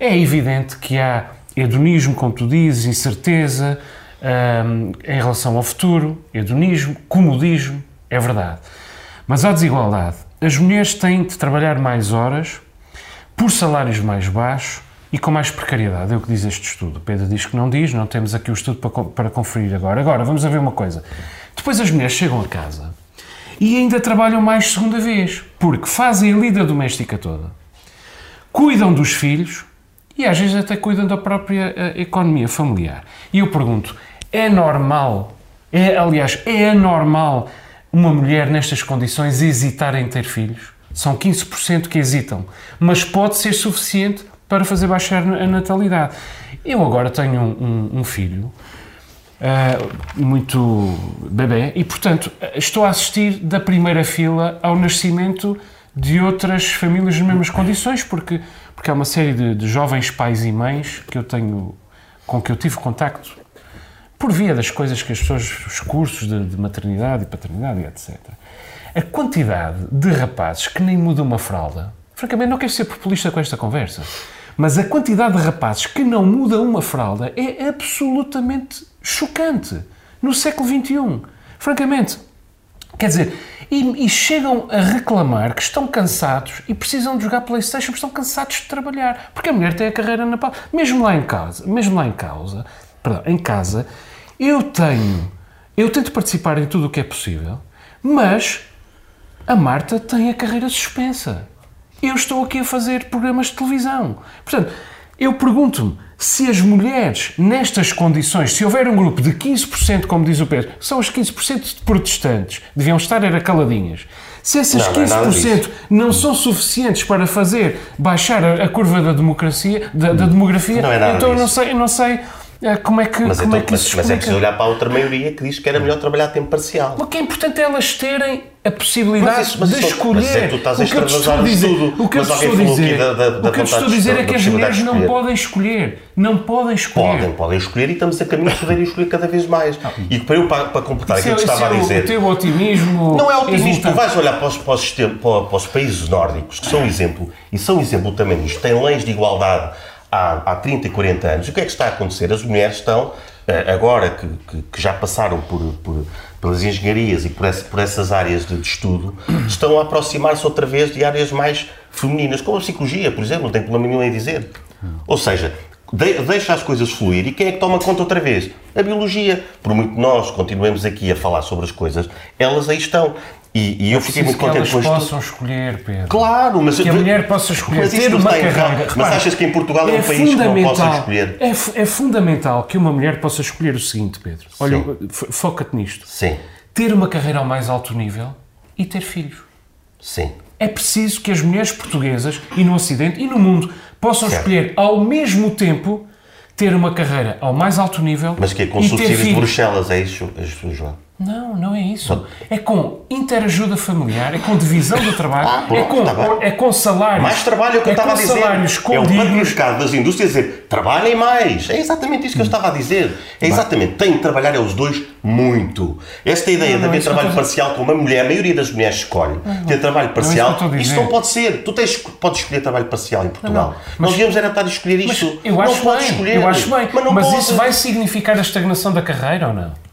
é evidente que há hedonismo, como tu dizes, incerteza, um, em relação ao futuro, hedonismo, comodismo, é verdade. Mas há desigualdade. As mulheres têm de trabalhar mais horas, por salários mais baixos e com mais precariedade. É o que diz este estudo. Pedro diz que não diz, não temos aqui o estudo para, para conferir agora. Agora, vamos a ver uma coisa. Depois as mulheres chegam a casa e ainda trabalham mais segunda vez, porque fazem a lida doméstica toda, cuidam dos filhos e às vezes até cuidam da própria uh, economia familiar. E eu pergunto, é normal, é, aliás, é anormal uma mulher nestas condições hesitar em ter filhos? São 15% que hesitam, mas pode ser suficiente para fazer baixar a natalidade. Eu agora tenho um, um, um filho uh, muito bebê e, portanto, estou a assistir da primeira fila ao nascimento de outras famílias nas mesmas condições, porque, porque há uma série de, de jovens pais e mães que eu tenho, com que eu tive contacto por via das coisas que as pessoas, os cursos de, de maternidade e paternidade, etc. A quantidade de rapazes que nem mudam uma fralda, francamente, não quero ser populista com esta conversa, mas a quantidade de rapazes que não mudam uma fralda é absolutamente chocante no século XXI. Francamente, quer dizer, e, e, chegam a reclamar que estão cansados e precisam de jogar Playstation porque estão cansados de trabalhar. Porque a mulher tem a carreira na pau. Mesmo lá em casa, mesmo lá em causa, perdão, em casa, eu tenho, eu tento participar em tudo o que é possível, mas a Marta tem a carreira suspensa. Eu estou aqui a fazer programas de televisão. Portanto, eu pergunto-me se as mulheres, nestas condições, se houver um grupo de 15%, como diz o Pedro, são os 15% de protestantes, deviam estar era caladinhas. Se essas não, 15% não, não, são suficientes para fazer baixar a, a curva da democracia, da, da demografia, não é então eu não sei, eu não sei é, como é que, mas, como então, é que mas, isso mas é preciso olhar para a outra maioria que diz que era melhor trabalhar a tempo parcial. O que é importante é elas terem a possibilidade mas isso, mas de escolher. Mas é, tu estás a o que eu estou a dizer, tudo, o que eu estou a dizer, da, da, da o que eu estou a dizer é que as mulheres não podem escolher. Não podem escolher. Podem, podem escolher e estamos a caminho de poderem escolher cada vez mais. E para eu, para, para completar aquilo que é- estava a é dizer. O teu otimismo. Não é otimismo, tu vais olhar para os, para, os, para os países nórdicos, que são exemplo, e são exemplo também disto, têm leis de igualdade há, há 30 e 40 anos, o que é que está a acontecer? As mulheres estão, eh, agora que, que, que já passaram por, por, pelas engenharias e por, por essas áreas de, de, estudo, estão a aproximar-se outra vez de áreas mais femininas, como a psicologia, por exemplo, não tem problema nenhum em dizer. Ou seja, de, deixa as coisas fluir e quem é que toma conta outra vez? A biologia. Por muito nós continuemos aqui a falar sobre as coisas, elas aí estão. E, e eu fiquei muito contente com isto. possam escolher, Pedro. Claro, mas... Que a mulher possa escolher, mas ter uma. Mas achas que em Portugal é, é um país que não possa escolher? É, é, fundamental que uma mulher possa escolher o seguinte, Pedro. Olha, foca-te nisto. Sim. Ter uma carreira ao mais alto nível e ter filhos. Sim. É preciso que as mulheres portuguesas, e no Ocidente, e no mundo, possam certo. escolher ao mesmo tempo ter uma carreira ao mais alto nível Mas que é com subsídios de Bruxelas, é isso, é isso João? Não, não é isso. É com interajuda familiar, é com divisão do trabalho, Ah, é, tá com, bem. é com salários. Mais trabalho é o que eu estava a dizer. salários É o patriarcado das indústrias dizer trabalhem mais. É exatamente isso que eu estava a dizer. É exatamente. Tem de trabalhar é os dois muito. Esta ideia Não, de não, haver isso trabalho parcial com uma mulher, a maioria das mulheres escolhe ter trabalho não é isso parcial. Isto dizer. não pode ser. Tu tens, podes escolher trabalho parcial em Portugal. Não, Nós devíamos era estar a escolher isto. eu não acho podes bem, escolher. eu acho bem. Mas, não Mas isso vai significar a estagnação da carreira ou não?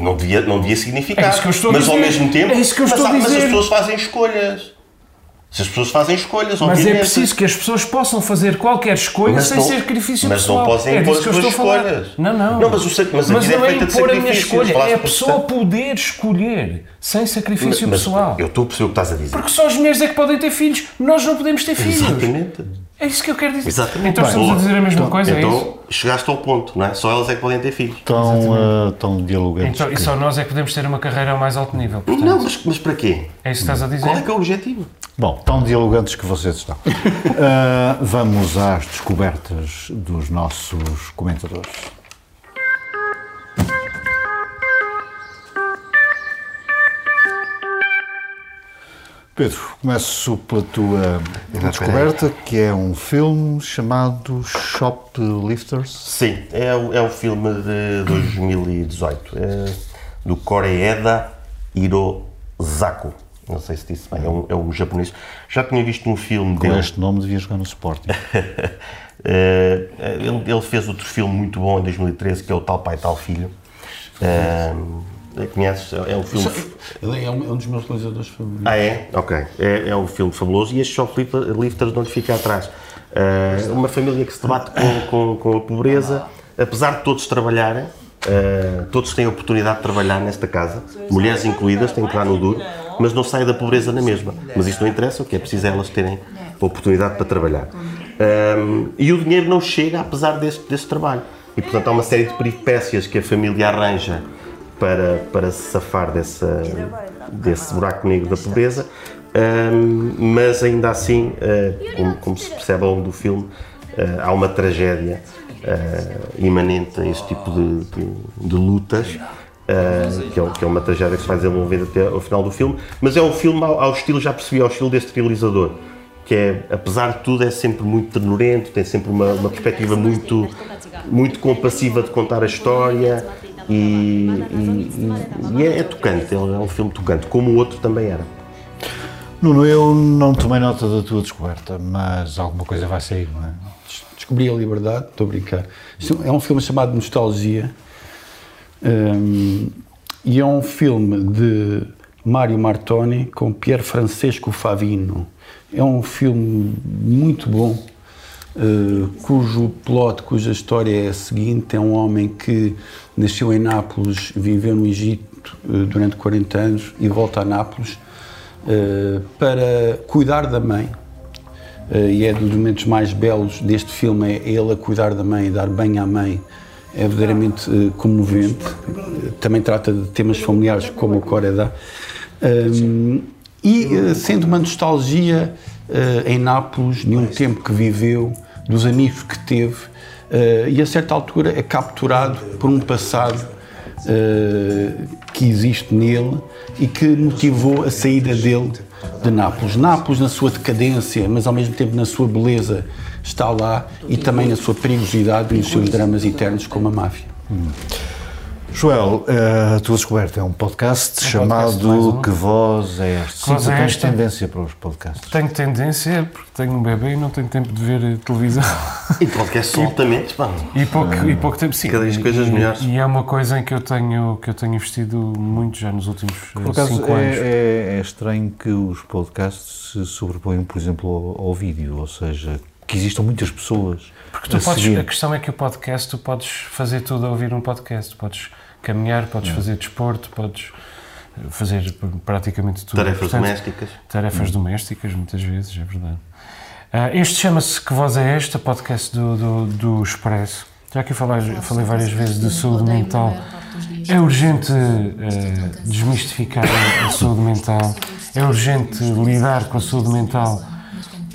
Não devia, não devia significar. É isso que eu estou a mas ao dizer. mesmo tempo. É isso que eu mas, estou a há- mas dizer. as pessoas fazem escolhas. Se as pessoas fazem escolhas, Mas obviamente. é preciso que as pessoas possam fazer qualquer escolha Mas sem não- sacrifício mas pessoal. não podem é impor as suas a escolhas. Não, não. Não, mas o sac- mas a vida não é é feita de impor a minha escolha, é a pessoa poder escolher sem sacrifício Mas pessoal. Eu estou a perceber o que estás a dizer. Porque só as mulheres é que podem ter filhos, nós não podemos ter filhos. Exatamente. É isso que eu quero dizer. Exatamente. Então estamos a dizer a mesma coisa, é isso? Então, chegaste ao ponto, não é? Só elas é que podem ter filhos. Estão, ah, estão dialogantes. Então, e só nós é que podemos ter uma carreira ao mais alto nível. Portanto, Não, mas, mas para quê? é isso que estás a dizer? Qual é que é o objetivo? Bom, tão dialogantes que vocês estão. Ah, (laughs) vamos às descobertas dos nossos comentadores. Pedro, começo pela tua descoberta, que é um filme chamado Shoplifters. Sim, é, o- é um filme de 2018, é do Koreeda Hirozako. Não sei se disse bem, é um, é um japonês. Já tinha visto um filme Com dele. este nome devia jogar no Sporting. (laughs) Eh, ele, ele fez outro filme muito bom em 2013 que é o Tal Pai Tal Filho. Eh, conheces? É um filme. Ele é um, é um dos meus realizadores favoritos. Ah, é? Ok. É, é um filme fabuloso e estes shoplifters não lhe fica atrás. Eh, uma família que se debate com, com, com a pobreza, apesar de todos trabalharem, eh, todos têm a oportunidade de trabalhar nesta casa, mulheres incluídas, têm que dar no duro, mas não saem da pobreza na mesma. Mas isso não interessa, o que é preciso é elas terem a oportunidade para trabalhar. Um, e o dinheiro não chega apesar deste, deste trabalho. E portanto há uma série de peripécias que a família arranja para, para se safar dessa, desse buraco negro da pobreza, um, mas ainda assim, uh, como, como se percebe ao longo do filme, uh, há uma tragédia uh, imanente a este tipo de, de, de lutas. Que, é, que é uma tragédia que se vai desenvolvendo até ao final do filme, mas é um filme ao, ao estilo, já percebi, ao estilo deste realizador, que é, apesar de tudo, é sempre muito ternurento, tem sempre uma, uma perspectiva muito, muito compassiva de contar a história e, e- e- e é, é tocante, é um filme tocante, como o outro também era. Nuno, eu não tomei nota da tua descoberta, mas alguma coisa vai sair, não é? Descobri a liberdade, estou a brincar. É um filme chamado Nostalgia. hum, e é um filme de Mário Martoni com Pier Francesco Favino. É um filme muito bom, eh, cujo plot, cuja história é a seguinte: é um homem que nasceu em Nápoles, viveu no Egito eh, durante 40 anos e volta a Nápoles eh, para cuidar da mãe. E é dos momentos mais belos deste filme, é ele a cuidar da mãe, dar banho à mãe, é verdadeiramente comovente. Também trata de temas familiares como o Coreda. Um, e eh, sendo uma nostalgia em Nápoles, de um tempo que viveu, dos amigos que teve, eh, e a certa altura é capturado por um passado eh, que existe nele e que motivou a saída dele de Nápoles. Nápoles, na sua decadência, mas ao mesmo tempo na sua beleza, está lá e também na sua perigosidade e nos seus dramas eternos como a máfia. Joel, eh, a tua descoberta é um podcast chamado podcast, um. Que Voz é Esta? Sim, tu é tens Esta? tendência para os podcasts. Tenho tendência, porque tenho um bebê e não tenho tempo de ver eh, televisão. E podcast são altamente, pá. E pouco, e pouco tempo, sim. Cada vez coisas E- melhores. E é uma coisa em que eu tenho, que eu tenho investido muito já nos últimos Por acaso, cinco anos. é, é- é estranho que os podcasts se sobreponham, por exemplo, ao, ao vídeo, ou seja, que existam muitas pessoas Porque tu a podes, seguir. a questão é que o podcast, tu podes fazer tudo a ouvir um podcast. Podes caminhar, podes fazer desporto, podes fazer praticamente tudo. Tarefas Portanto, domésticas. Tarefas domésticas, muitas vezes, é verdade. Ah, este chama-se Que Voz é Esta, podcast do, do, do Expresso. Já aqui falei, falei várias vezes de saúde mental. É urgente eh, desmistificar a, a saúde mental. É urgente lidar com a saúde mental.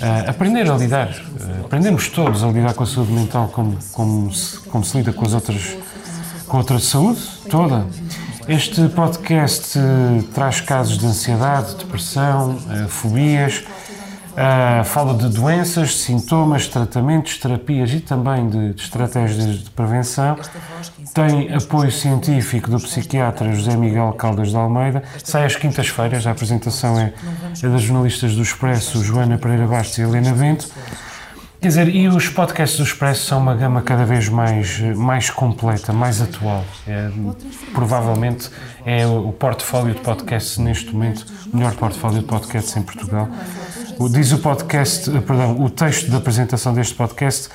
Ah, aprender a lidar. ah, aprendermos todos a lidar com a saúde mental como, como, se, como se lida com as outras com outra saúde toda. Este podcast eh, traz casos de ansiedade, depressão, eh, fobias, eh, fala de doenças, sintomas, tratamentos, terapias e também de, de estratégias de prevenção. Tem apoio científico do psiquiatra José Miguel Caldas de Almeida. Sai às quintas-feiras, a apresentação é, é das jornalistas do Expresso, Joana Pereira Bastos e Helena Vento. Quer dizer, e os podcasts do Expresso são uma gama cada vez mais, mais completa, mais atual. É, provavelmente é o portfólio de podcasts neste momento, o melhor portfólio de podcasts em Portugal. O- Diz o podcast, eh, perdão, o texto da apresentação deste podcast,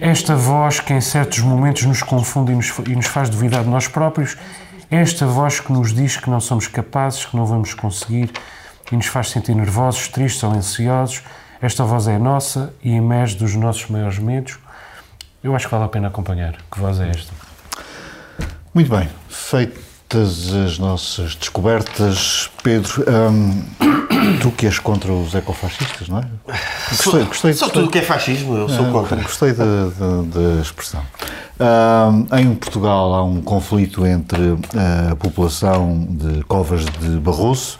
esta voz que em certos momentos nos confunde e nos, e nos faz duvidar de nós próprios, esta voz que nos diz que não somos capazes, que não vamos conseguir e nos faz sentir nervosos, tristes ou ansiosos. Esta voz é nossa e emerge dos nossos maiores medos. Eu acho que vale a pena acompanhar. Que voz é esta? Muito bem, feitas as nossas descobertas, Pedro, hum, (coughs) tu que és contra os ecofascistas, não é? Gostei, gostei, Só tudo o que é fascismo, eu sou contra. (laughs) Gostei da, da- da expressão. Hum, em Portugal há um conflito entre a população de Covas de Barroso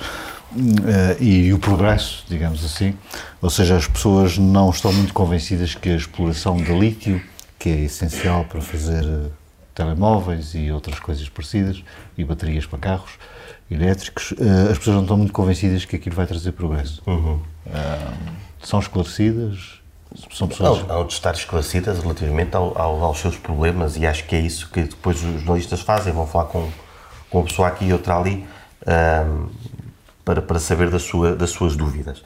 eh, e o progresso, digamos assim. Ou seja, as pessoas não estão muito convencidas que a exploração de lítio, que é essencial para fazer eh, telemóveis e outras coisas parecidas, e baterias para carros elétricos, eh, as pessoas não estão muito convencidas que aquilo vai trazer progresso. Uhum. São esclarecidas, são pessoas... Não, há de estar esclarecidas relativamente ao- ao- aos seus problemas e acho que é isso que depois os jornalistas fazem, vão falar com, com uma pessoa aqui e outra ali ahm, para, para saber da sua, das suas dúvidas.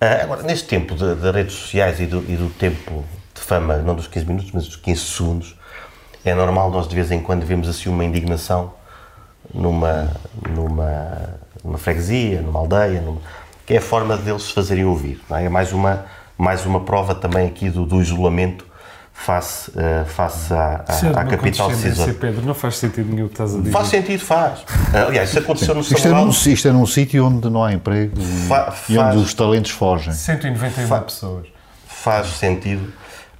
Ah, agora, neste tempo de redes sociais e do, e do tempo de fama, não dos 15 minutos, mas dos 15 segundos, é normal nós de vez em quando vemos assim uma indignação numa, numa, numa freguesia, numa aldeia, numa- que é a forma deles se fazerem ouvir. é? É mais uma, mais uma prova também aqui do, do isolamento face, eh, face à, à- à capital decisora. Pedro, não faz sentido nenhum o que estás a dizer. Faz sentido, faz. Aliás, isso aconteceu no Isto é, São num, isto é num sítio onde não há emprego Fa- e onde os talentos fogem. 191 pessoas. faz sentido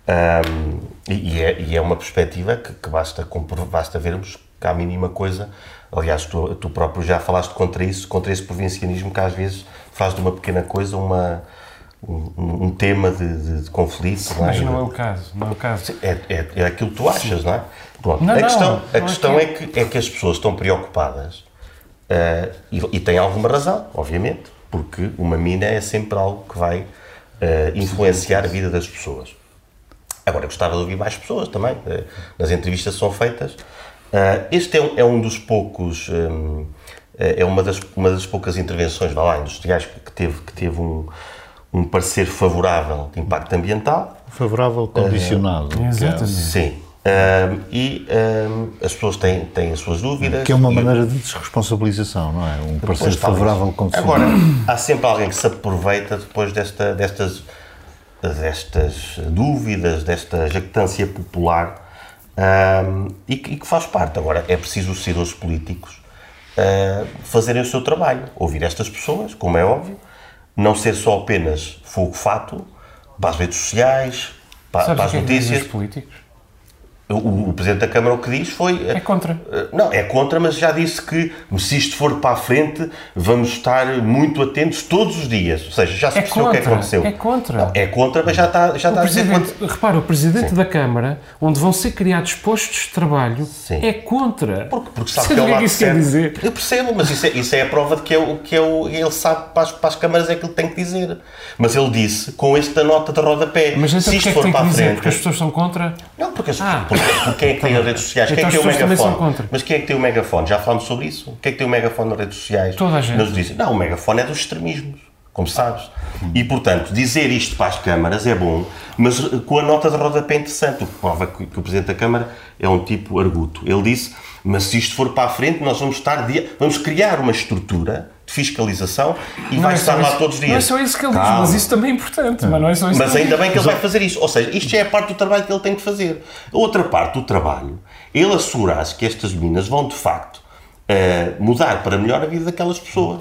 ahm, e, e é, e é uma perspectiva que, que basta, basta vermos que há a mínima coisa. Aliás, tu, tu próprio já falaste contra isso, contra esse provincianismo que às vezes faz de uma pequena coisa uma, um, um tema de, de- de conflito. não é? Mas não é o caso, não é o caso. É, é, é aquilo que tu achas, não é? Pronto. Não, a não, questão, não a é questão que- é, que, é que as pessoas estão preocupadas eh, e, e têm alguma razão, obviamente, porque uma mina é sempre algo que vai eh, influenciar a vida das pessoas. Agora, gostava de ouvir mais pessoas também. eh, nas entrevistas que são feitas. Este é um, é um dos poucos. eh, é uma das, uma das poucas intervenções vá lá, industriais que teve, que teve um, um parecer favorável de impacto ambiental. Favorável condicionado. que é- Exatamente. Sim. Ahm, e ahm, as pessoas têm, têm as suas dúvidas. Que é uma maneira de desresponsabilização, não é? Um parecer favorável condicionado. Agora, há sempre alguém que se aproveita depois desta, destas, destas dúvidas, desta jactância popular ahm, e, que, e que faz parte. Agora, é preciso os decisores políticos ah, fazerem o seu trabalho, ouvir estas pessoas, como é óbvio, não ser só apenas fogo-fato para as redes sociais, para, para as é notícias. os políticos? O, o Presidente da Câmara o que diz foi. É contra. eh, Não, é contra, mas já disse que se isto for para a frente, vamos estar muito atentos todos os dias. Ou seja, já se É percebeu o que é aconteceu. é contra. Não, é contra, mas já está, já O está a dizer quanto. repara, o presidente da Câmara, onde vão ser criados postos de trabalho, Sim. é contra. Porque, porque sabe que é o é lado que isso quer certo. dizer? Eu percebo, mas isso é, isso é a prova de que, é o, que é o, ele sabe para as, para as câmaras é que tem que dizer. Mas ele disse com esta nota de rodapé. Mas então se isto que é que for para a dizer? frente. Porque as pessoas são contra? Não, porque, as- Ah. Porque, quem é que tem as redes sociais? Então quem é que tem o megafone? Mas quem é que tem o megafone? Já falámos sobre isso? Quem é que tem o megafone nas redes sociais? Toda a gente. Nos dizem, não, o megafone é dos extremismos, como sabes. E, portanto, dizer isto para as câmaras é bom, mas eh, com a nota de rodapé é interessante, o que prova que, que o Presidente da Câmara é um tipo arguto. Ele disse, mas se isto for para a frente, nós vamos estar, vamos criar uma estrutura de fiscalização e vai é estar lá isso- todos os dias. Não é só isso que ele diz, Calma. mas isso também é importante. Mas não é só isso Mas ainda diz. bem que ele vai fazer isso. Ou seja, isto já é parte do trabalho que ele tem que fazer. A outra parte do trabalho, ele assegurar-se que estas minas vão, de facto, eh, mudar para melhor a vida daquelas pessoas.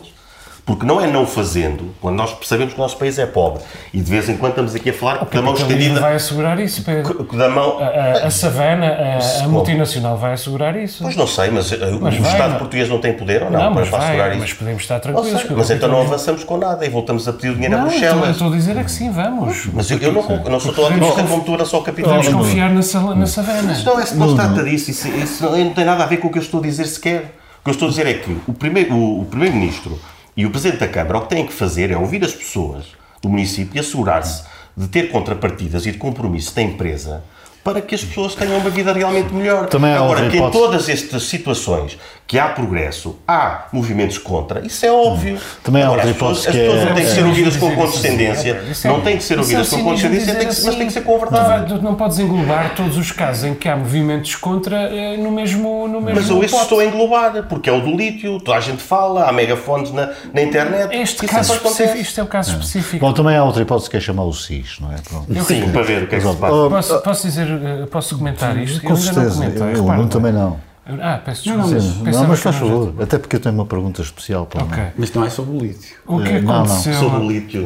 Porque não é não fazendo, quando nós percebemos que o nosso país é pobre e de vez em quando estamos aqui a falar da mão estendida. vai assegurar isso, Pedro. Da mão, A, a, a Savana, a, a multinacional, vai assegurar isso. Pois não sei, mas, uh, Mas o vai, Estado não. português não tem poder ou não, Não, para, mas, para assegurar vai, isso? mas podemos estar tranquilos. sei, que mas então não avançamos com nada e voltamos a pedir o dinheiro a Não, Bruxelas. então, eu estou a dizer é que sim, vamos. Mas eu, eu não, eu não sou tão otimista como tu era só o capital. Podemos confiar na, na Savana. Isso não, é, não se trata disso, isso, isso não, não tem nada a ver com o que eu estou a dizer sequer. O que eu estou a dizer é que o primeiro- o- o Primeiro-Ministro e o Presidente da Câmara o que têm que fazer é ouvir as pessoas do município e assegurar-se de ter contrapartidas e de compromisso da empresa para que as pessoas tenham uma vida realmente melhor. Também há Agora, que em hipótese. todas estas situações que há progresso, há movimentos contra, isso é óbvio. Também há Agora, outra as pessoas, hipótese as que pessoas é- não têm que ser é- ouvidas com dizer condescendência, é, é- não têm que ser é ouvidas com condescendência, dizer que- mas tem que ser com verdade. não podes englobar todos os casos em que há movimentos contra eh, no mesmo no mesmo Mas eu isso pote. estou a englobar, porque é o do lítio, toda a gente fala, há megafones na, na internet. Este caso específico, isto é o caso específico. Bom, também há outra hipótese que é chamar o SIS, não é? Pronto. Sim, para ver o que é que se passa. Posso, posso dizer, eh, posso comentar isto? Com eu ainda não certeza, comentei. eu, repara bem. também não. Ah, peço Não, não, desculpa. mas- Não, mas que faz não já- favor, até porque eu tenho uma pergunta especial para o Ok. Mas não é sobre o lítio. O que Eh, não, não. aconteceu? Sou do lítio.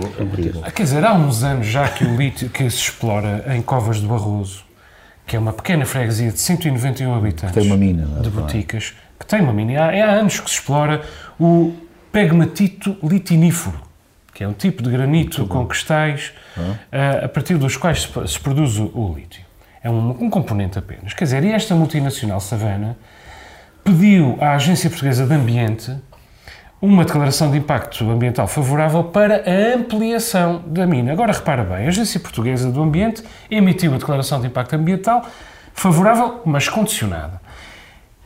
Ah, Quer dizer, há uns anos já que o lítio que se explora em Covas de Barroso, que é uma pequena freguesia de 191 habitantes, Tem uma mina, não é? de boticas, que tem uma mina. Há, há anos que se explora o pegmatito litinífero, que é um tipo de granito com cristais ah, a partir dos quais se, se produz o, o lítio. É um, um componente apenas. Quer dizer, e esta multinacional Savana pediu à Agência Portuguesa de Ambiente uma declaração de impacto ambiental favorável para a ampliação da mina. Agora repara bem, a Agência Portuguesa do Ambiente emitiu a declaração de impacto ambiental favorável, mas condicionada.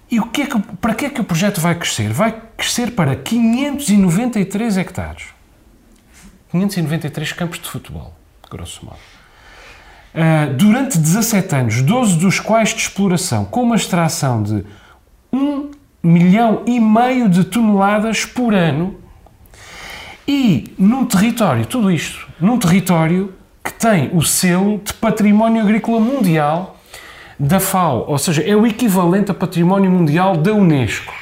E o que é que, para que é que o projeto vai crescer? Vai crescer para 593 hectares. 593 campos de futebol, grosso modo. Ah, durante 17 anos, 12 dos quais de exploração, com uma extração de 1 milhão e meio de toneladas por ano e num território, tudo isto, num território que tem o selo de Património Agrícola Mundial da FAO, ou seja, é o equivalente a Património Mundial da Unesco.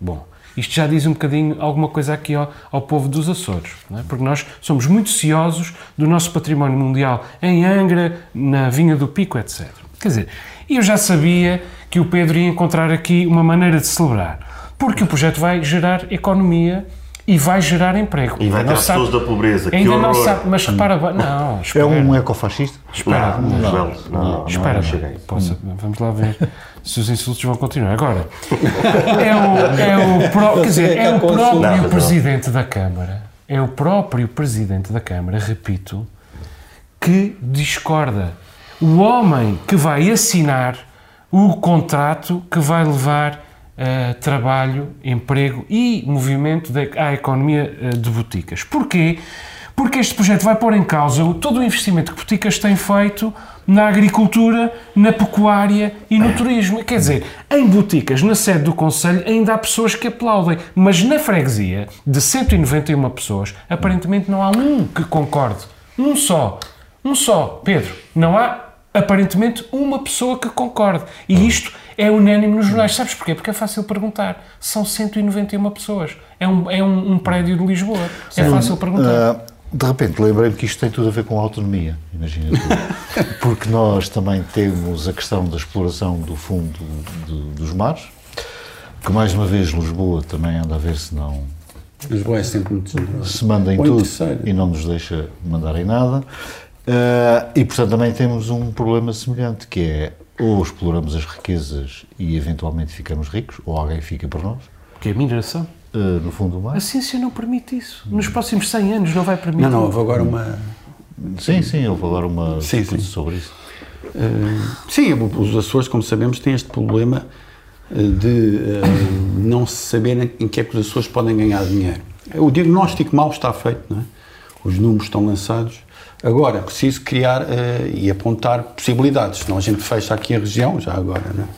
Bom, isto já diz um bocadinho alguma coisa aqui ao, ao povo dos Açores, é? porque nós somos muito ciosos do nosso património mundial em Angra, na Vinha do Pico, etc. Quer dizer, eu já sabia que o Pedro ia encontrar aqui uma maneira de celebrar, porque o projeto vai gerar economia e vai gerar emprego. E vai Ainda ter não sabe- pessoas da pobreza. Que Ainda não horror. sabe, mas repara bem, não, É espera. um ecofascista? Espera, Não, não, não, não, não, não, espera, não. Posso- vamos lá ver se os insultos vão continuar. Agora, é o, é o, pró- quer dizer, é o Não, próprio não. Presidente da Câmara, é o próprio Presidente da Câmara, repito, que discorda. O homem que vai assinar o contrato que vai levar eh, trabalho, emprego e movimento de- à economia eh, de boticas. Porquê? Porque este projeto vai pôr em causa o- todo o investimento que boticas têm feito na agricultura, na pecuária e no turismo. Quer dizer, em boticas, na sede do Conselho, ainda há pessoas que aplaudem, mas na freguesia, de 191 pessoas, aparentemente não há um que concorde. Um só. Um só. Pedro, não há aparentemente uma pessoa que concorde. E isto é unânime nos jornais. Sabes porquê? Porque é fácil perguntar. São 191 pessoas. É um, é um, um prédio de Lisboa. É fácil perguntar. Ah, de repente lembrei-me que isto tem tudo a ver com a autonomia, imagina tu. (laughs) Porque nós também temos a questão da exploração do fundo do- dos mares, que mais uma vez Lisboa também anda a ver se não Lisboa é sempre muito se manda em Ou tudo e não nos deixa mandar em nada. Ah, e portanto também temos um problema semelhante, que é ou exploramos as riquezas e eventualmente ficamos ricos, ou alguém fica por nós, Que é a mineração. ah, no fundo do mar. A ciência não permite isso. Nos próximos 100 anos não vai permitir. Não, não, houve agora uma. Sim, sim, houve agora uma Sim, sim. sobre isso. eh, sim, os Açores, como sabemos, têm este problema eh, de eh, não se saber em que é que os Açores podem ganhar dinheiro. O diagnóstico mal está feito, não é? os números estão lançados. Agora, é preciso criar eh, e apontar possibilidades, senão a gente fecha aqui a região, já agora. Não é?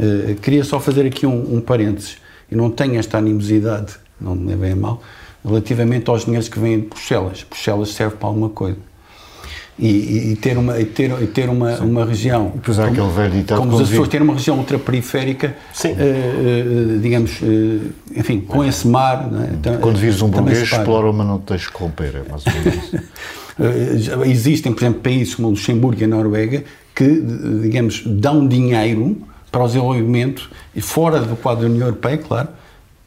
Eh, queria só fazer aqui um, um parênteses. Eu não tenho esta animosidade, não me levem a mal, relativamente aos dinheiros que vêm de Bruxelas. Bruxelas serve para alguma coisa. e, e, ter uma, e ter, e ter uma, uma região. E depois há aquele velho ditado como os Açores, ter uma região ultraperiférica, Sim. Uh, uh, digamos, uh, enfim, com esse mar. É? Quando vires um burguês, explora, mas não te deixes corromper, é mais ou menos isso. (laughs) Existem, por exemplo, países como o Luxemburgo e a Noruega que, digamos, dão dinheiro para o desenvolvimento, fora do quadro da União Europeia, claro,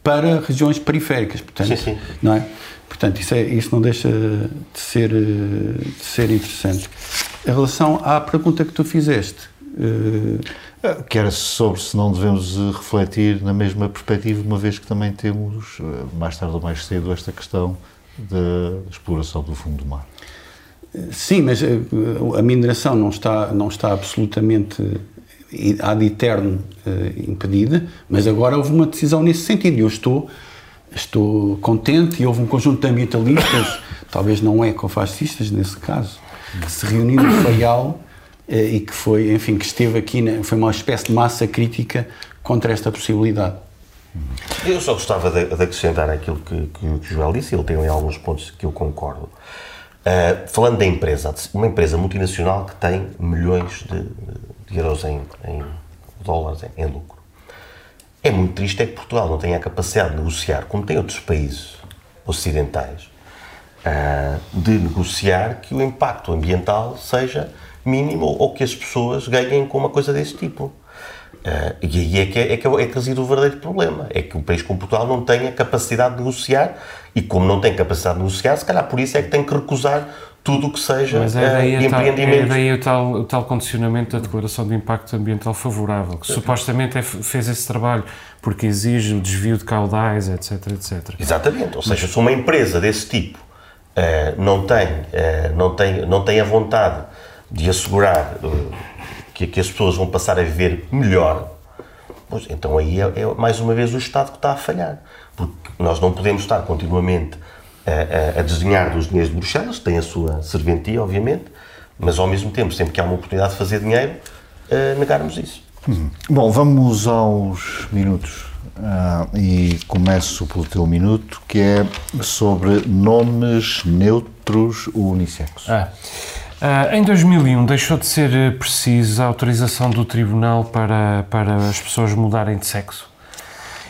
para regiões periféricas. Portanto, sim, sim. Não é? Portanto, isso, é, isso não deixa de ser, de ser interessante. Em relação à pergunta que tu fizeste. Uh... Que era sobre se não devemos eh, refletir na mesma perspectiva, uma vez que também temos, eh, mais tarde ou mais cedo, esta questão da exploração do fundo do mar. Sim, mas a mineração não está, não está absolutamente ad eterno impedida, mas agora houve uma decisão nesse sentido e eu estou estou contente e houve um conjunto de ambientalistas, (coughs) talvez não ecofascistas nesse caso, que se reuniu no Faial eh, e que foi, enfim, que esteve aqui, foi uma espécie de massa crítica contra esta possibilidade. Eu só gostava de, de acrescentar aquilo que, que, o Joel disse, ele tem alguns pontos que eu concordo. Uh, falando da empresa, uma empresa multinacional que tem milhões de, de euros em, em dólares em, em lucro é muito triste é que Portugal não tenha a capacidade de negociar, como tem outros países ocidentais, ah, de negociar que o impacto ambiental seja mínimo ou que as pessoas ganhem com uma coisa desse tipo. Uh, e aí é que, é, é, que, é que reside o verdadeiro problema. É que um país como Portugal não tem a capacidade de negociar e, como não tem capacidade de negociar, se calhar por isso é que tem que recusar tudo o que seja Mas é daí uh, empreendimento. Tal, é daí o tal, o tal condicionamento da Declaração de Impacto Ambiental Favorável, que supostamente é, fez esse trabalho porque exige o desvio de caudais, etc, etc. Exatamente. Ou seja, Mas, se uma empresa desse tipo uh, não, tem, não, tem, não tem a vontade de assegurar que, que as pessoas vão passar a viver melhor, pois, então aí é, é mais uma vez o Estado que está a falhar. Porque nós não podemos estar continuamente a, a, desenhar dos dinheiros de Bruxelas, tem a sua serventia, obviamente, mas ao mesmo tempo, sempre que há uma oportunidade de fazer dinheiro, uh, negarmos isso. Hum. Bom, vamos aos minutos. Uh, e começo pelo teu minuto, que é sobre nomes neutros unissexos. Ah. Uh, em 2001 deixou de ser preciso a autorização do Tribunal para, para as pessoas mudarem de sexo.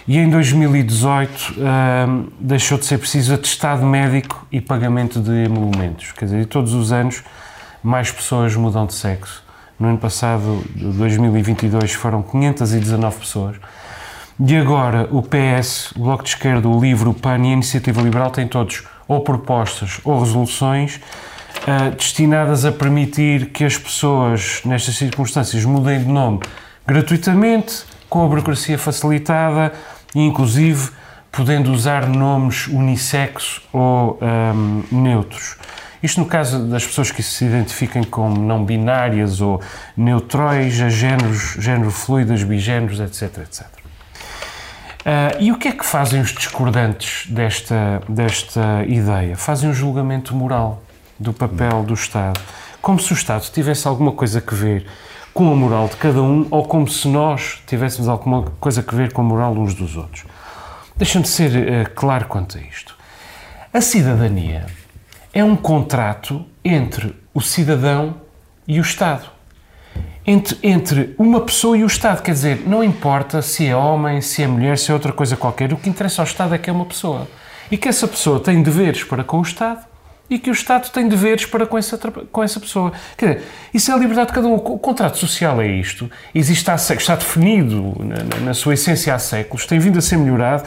E em 2018 uh, deixou de ser preciso atestado médico e pagamento de emolumentos. Quer dizer, todos os anos mais pessoas mudam de sexo. No ano passado, 2022, foram 519 pessoas. E agora o PS, o Bloco de Esquerda, o Livro, o PAN e a Iniciativa Liberal têm todos ou propostas ou resoluções uh, destinadas a permitir que as pessoas, nestas circunstâncias, mudem de nome gratuitamente, com a burocracia facilitada e, inclusive, podendo usar nomes unissexos ou um, neutros. Isto no caso das pessoas que se identifiquem como não binárias ou neutróis, a géneros, género fluidos, bigéneros, etc, etc. Uh, e o que é que fazem os discordantes desta, desta ideia? Fazem um julgamento moral do papel do Estado, como se o Estado tivesse alguma coisa a ver com a moral de cada um ou como se nós tivéssemos alguma coisa a ver com a moral uns dos outros. Deixa-me ser uh, claro quanto a isto. A cidadania é um contrato entre o cidadão e o Estado. Entre, entre uma pessoa e o Estado. Quer dizer, não importa se é homem, se é mulher, se é outra coisa qualquer. O que interessa ao Estado é que é uma pessoa. E que essa pessoa tem deveres para com o Estado e que o Estado tem deveres para com essa, com essa pessoa. Quer dizer, isso é a liberdade de cada um. O contrato social é isto. Existe há séculos, está definido na, na, sua essência há séculos, tem vindo a ser melhorado.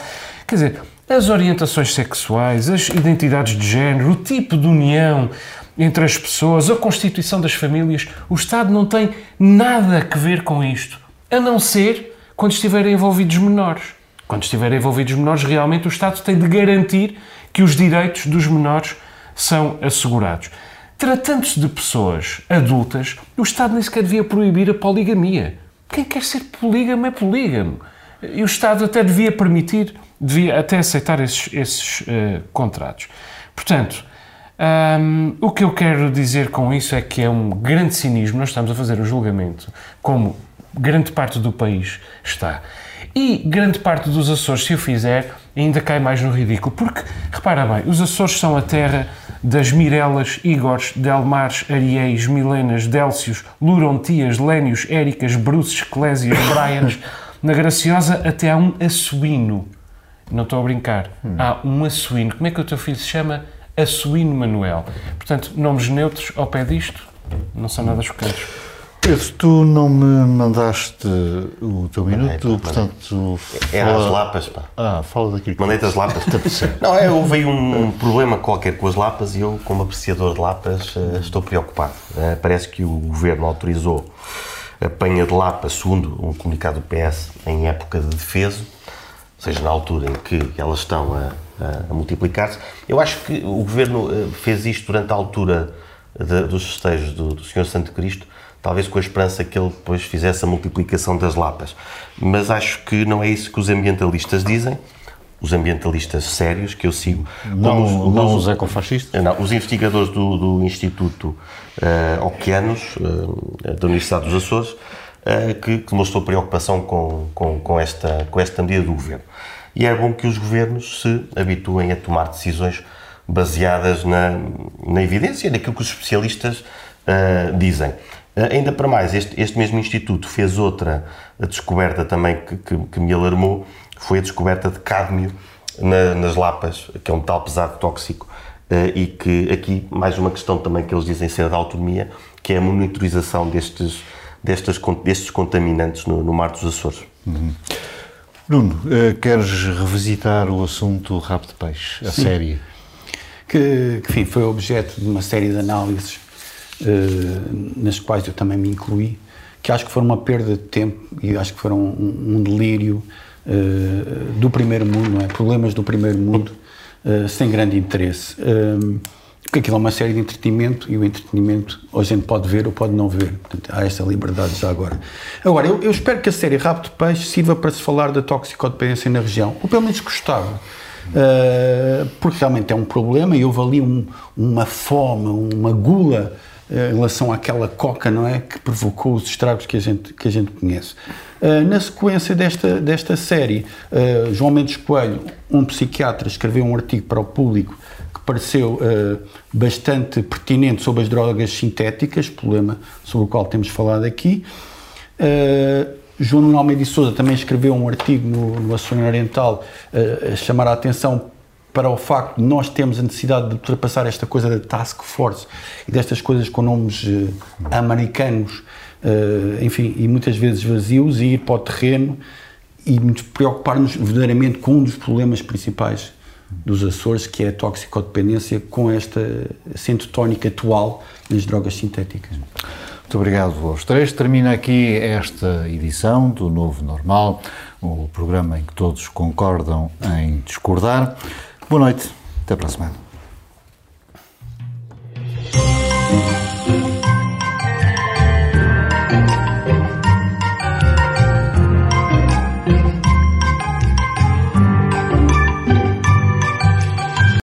Quer dizer, as orientações sexuais, as identidades de género, o tipo de união entre as pessoas, a constituição das famílias, o Estado não tem nada a ver com isto, a não ser quando estiverem envolvidos menores. Quando estiverem envolvidos menores, realmente o Estado tem de garantir que os direitos dos menores são assegurados. Tratando-se de pessoas adultas, o Estado nem sequer devia proibir a poligamia. Quem quer ser polígamo é polígamo. E o Estado até devia permitir, devia até aceitar esses, esses uh, contratos. Portanto, um, o que eu quero dizer com isso é que é um grande cinismo. Nós estamos a fazer um julgamento como grande parte do país está. E grande parte dos Açores, se o fizer, ainda cai mais no ridículo. Porque, repara bem, os Açores são a terra das Mirelas, Igores, Delmares, Ariéis, Milenas, Délcios, Lurontias, Lénios, Éricas, Bruces, Clésias, (coughs) Brians, na Graciosa até há um Assuíno. Não estou a brincar. Hum. Há um Assuíno. Como é que o teu filho se chama? Assuíno Manuel. Portanto, nomes neutros ao pé disto não são nada chocantes. Pedro, tu não me mandaste o teu minuto, portanto. É fala... as lapas, pá. Ah, fala daquilo. Mandei-te as lapas. não, é, houve um problema qualquer com as lapas e eu, como apreciador de lapas, eh, estou preocupado. Eh, parece que o governo autorizou a penha de lapas, segundo um comunicado do PS, em época de defesa, ou seja, na altura em que elas estão a, a, a multiplicar-se. Eu acho que o governo eh, fez isto durante a altura de, dos festejos do, do Senhor Santo Cristo talvez com a esperança que ele depois fizesse a multiplicação das lapas. Mas acho que não é isso que os ambientalistas dizem, os ambientalistas sérios que eu sigo. Não os, não os ecofascistas? Não, os investigadores do, do Instituto uh, Oceanos, uh, da Universidade dos Açores, uh, que, que demonstrou preocupação com, com, com, esta, com esta medida do governo. E é bom que os governos se habituem a tomar decisões baseadas na, na evidência, naquilo que os especialistas dizem. Eh, ainda para mais, este, este mesmo Instituto fez outra descoberta também que, que, que me alarmou, foi a descoberta de cádmio na, nas lapas, que é um tal pesado tóxico, uh, e que aqui, mais uma questão também que eles dizem ser da autonomia, que é a monitorização destes, destes, destes contaminantes no, no Mar dos Açores. Uhum. Nuno, uh, queres revisitar o assunto Rabo de Peixe, a Sim. série? Que, que, enfim, foi objeto de uma série de análises nas quais eu também me incluí, que acho que foram uma perda de tempo e acho que foram um, um delírio uh, do primeiro mundo, é? problemas do primeiro mundo, uh, sem grande interesse. porque aquilo é uma série de entretenimento e o entretenimento ou a gente pode ver ou pode não ver. Portanto, há essa liberdade já agora. Agora, eu, eu espero que a série Rabo de Peixe sirva para se falar da toxicodependência na região, ou pelo menos gostava. Porque realmente é um problema e houve ali um, uma fome, uma gula eh, em relação àquela coca, não é? Que provocou os estragos que a gente, que a gente conhece. Uh, na sequência desta, desta série, uh, João Mendes Coelho, um psiquiatra, escreveu um artigo para o público que pareceu uh, bastante pertinente sobre as drogas sintéticas, problema sobre o qual temos falado aqui. João Nuno Almeida Souza também escreveu um artigo no, no Açúcar Oriental a chamar a atenção para o facto de nós termos a necessidade de ultrapassar esta coisa da task force e destas coisas com nomes uh, americanos, uh, enfim, e muitas vezes vazios, e ir para o terreno e nos preocupar-nos verdadeiramente com um dos problemas principais dos Açores, que é a toxicodependência, com esta acento tónica atual nas drogas sintéticas. Muito obrigado aos três. Termina aqui esta edição do Novo Normal, o programa em que todos concordam em discordar. Boa noite, até para a semana.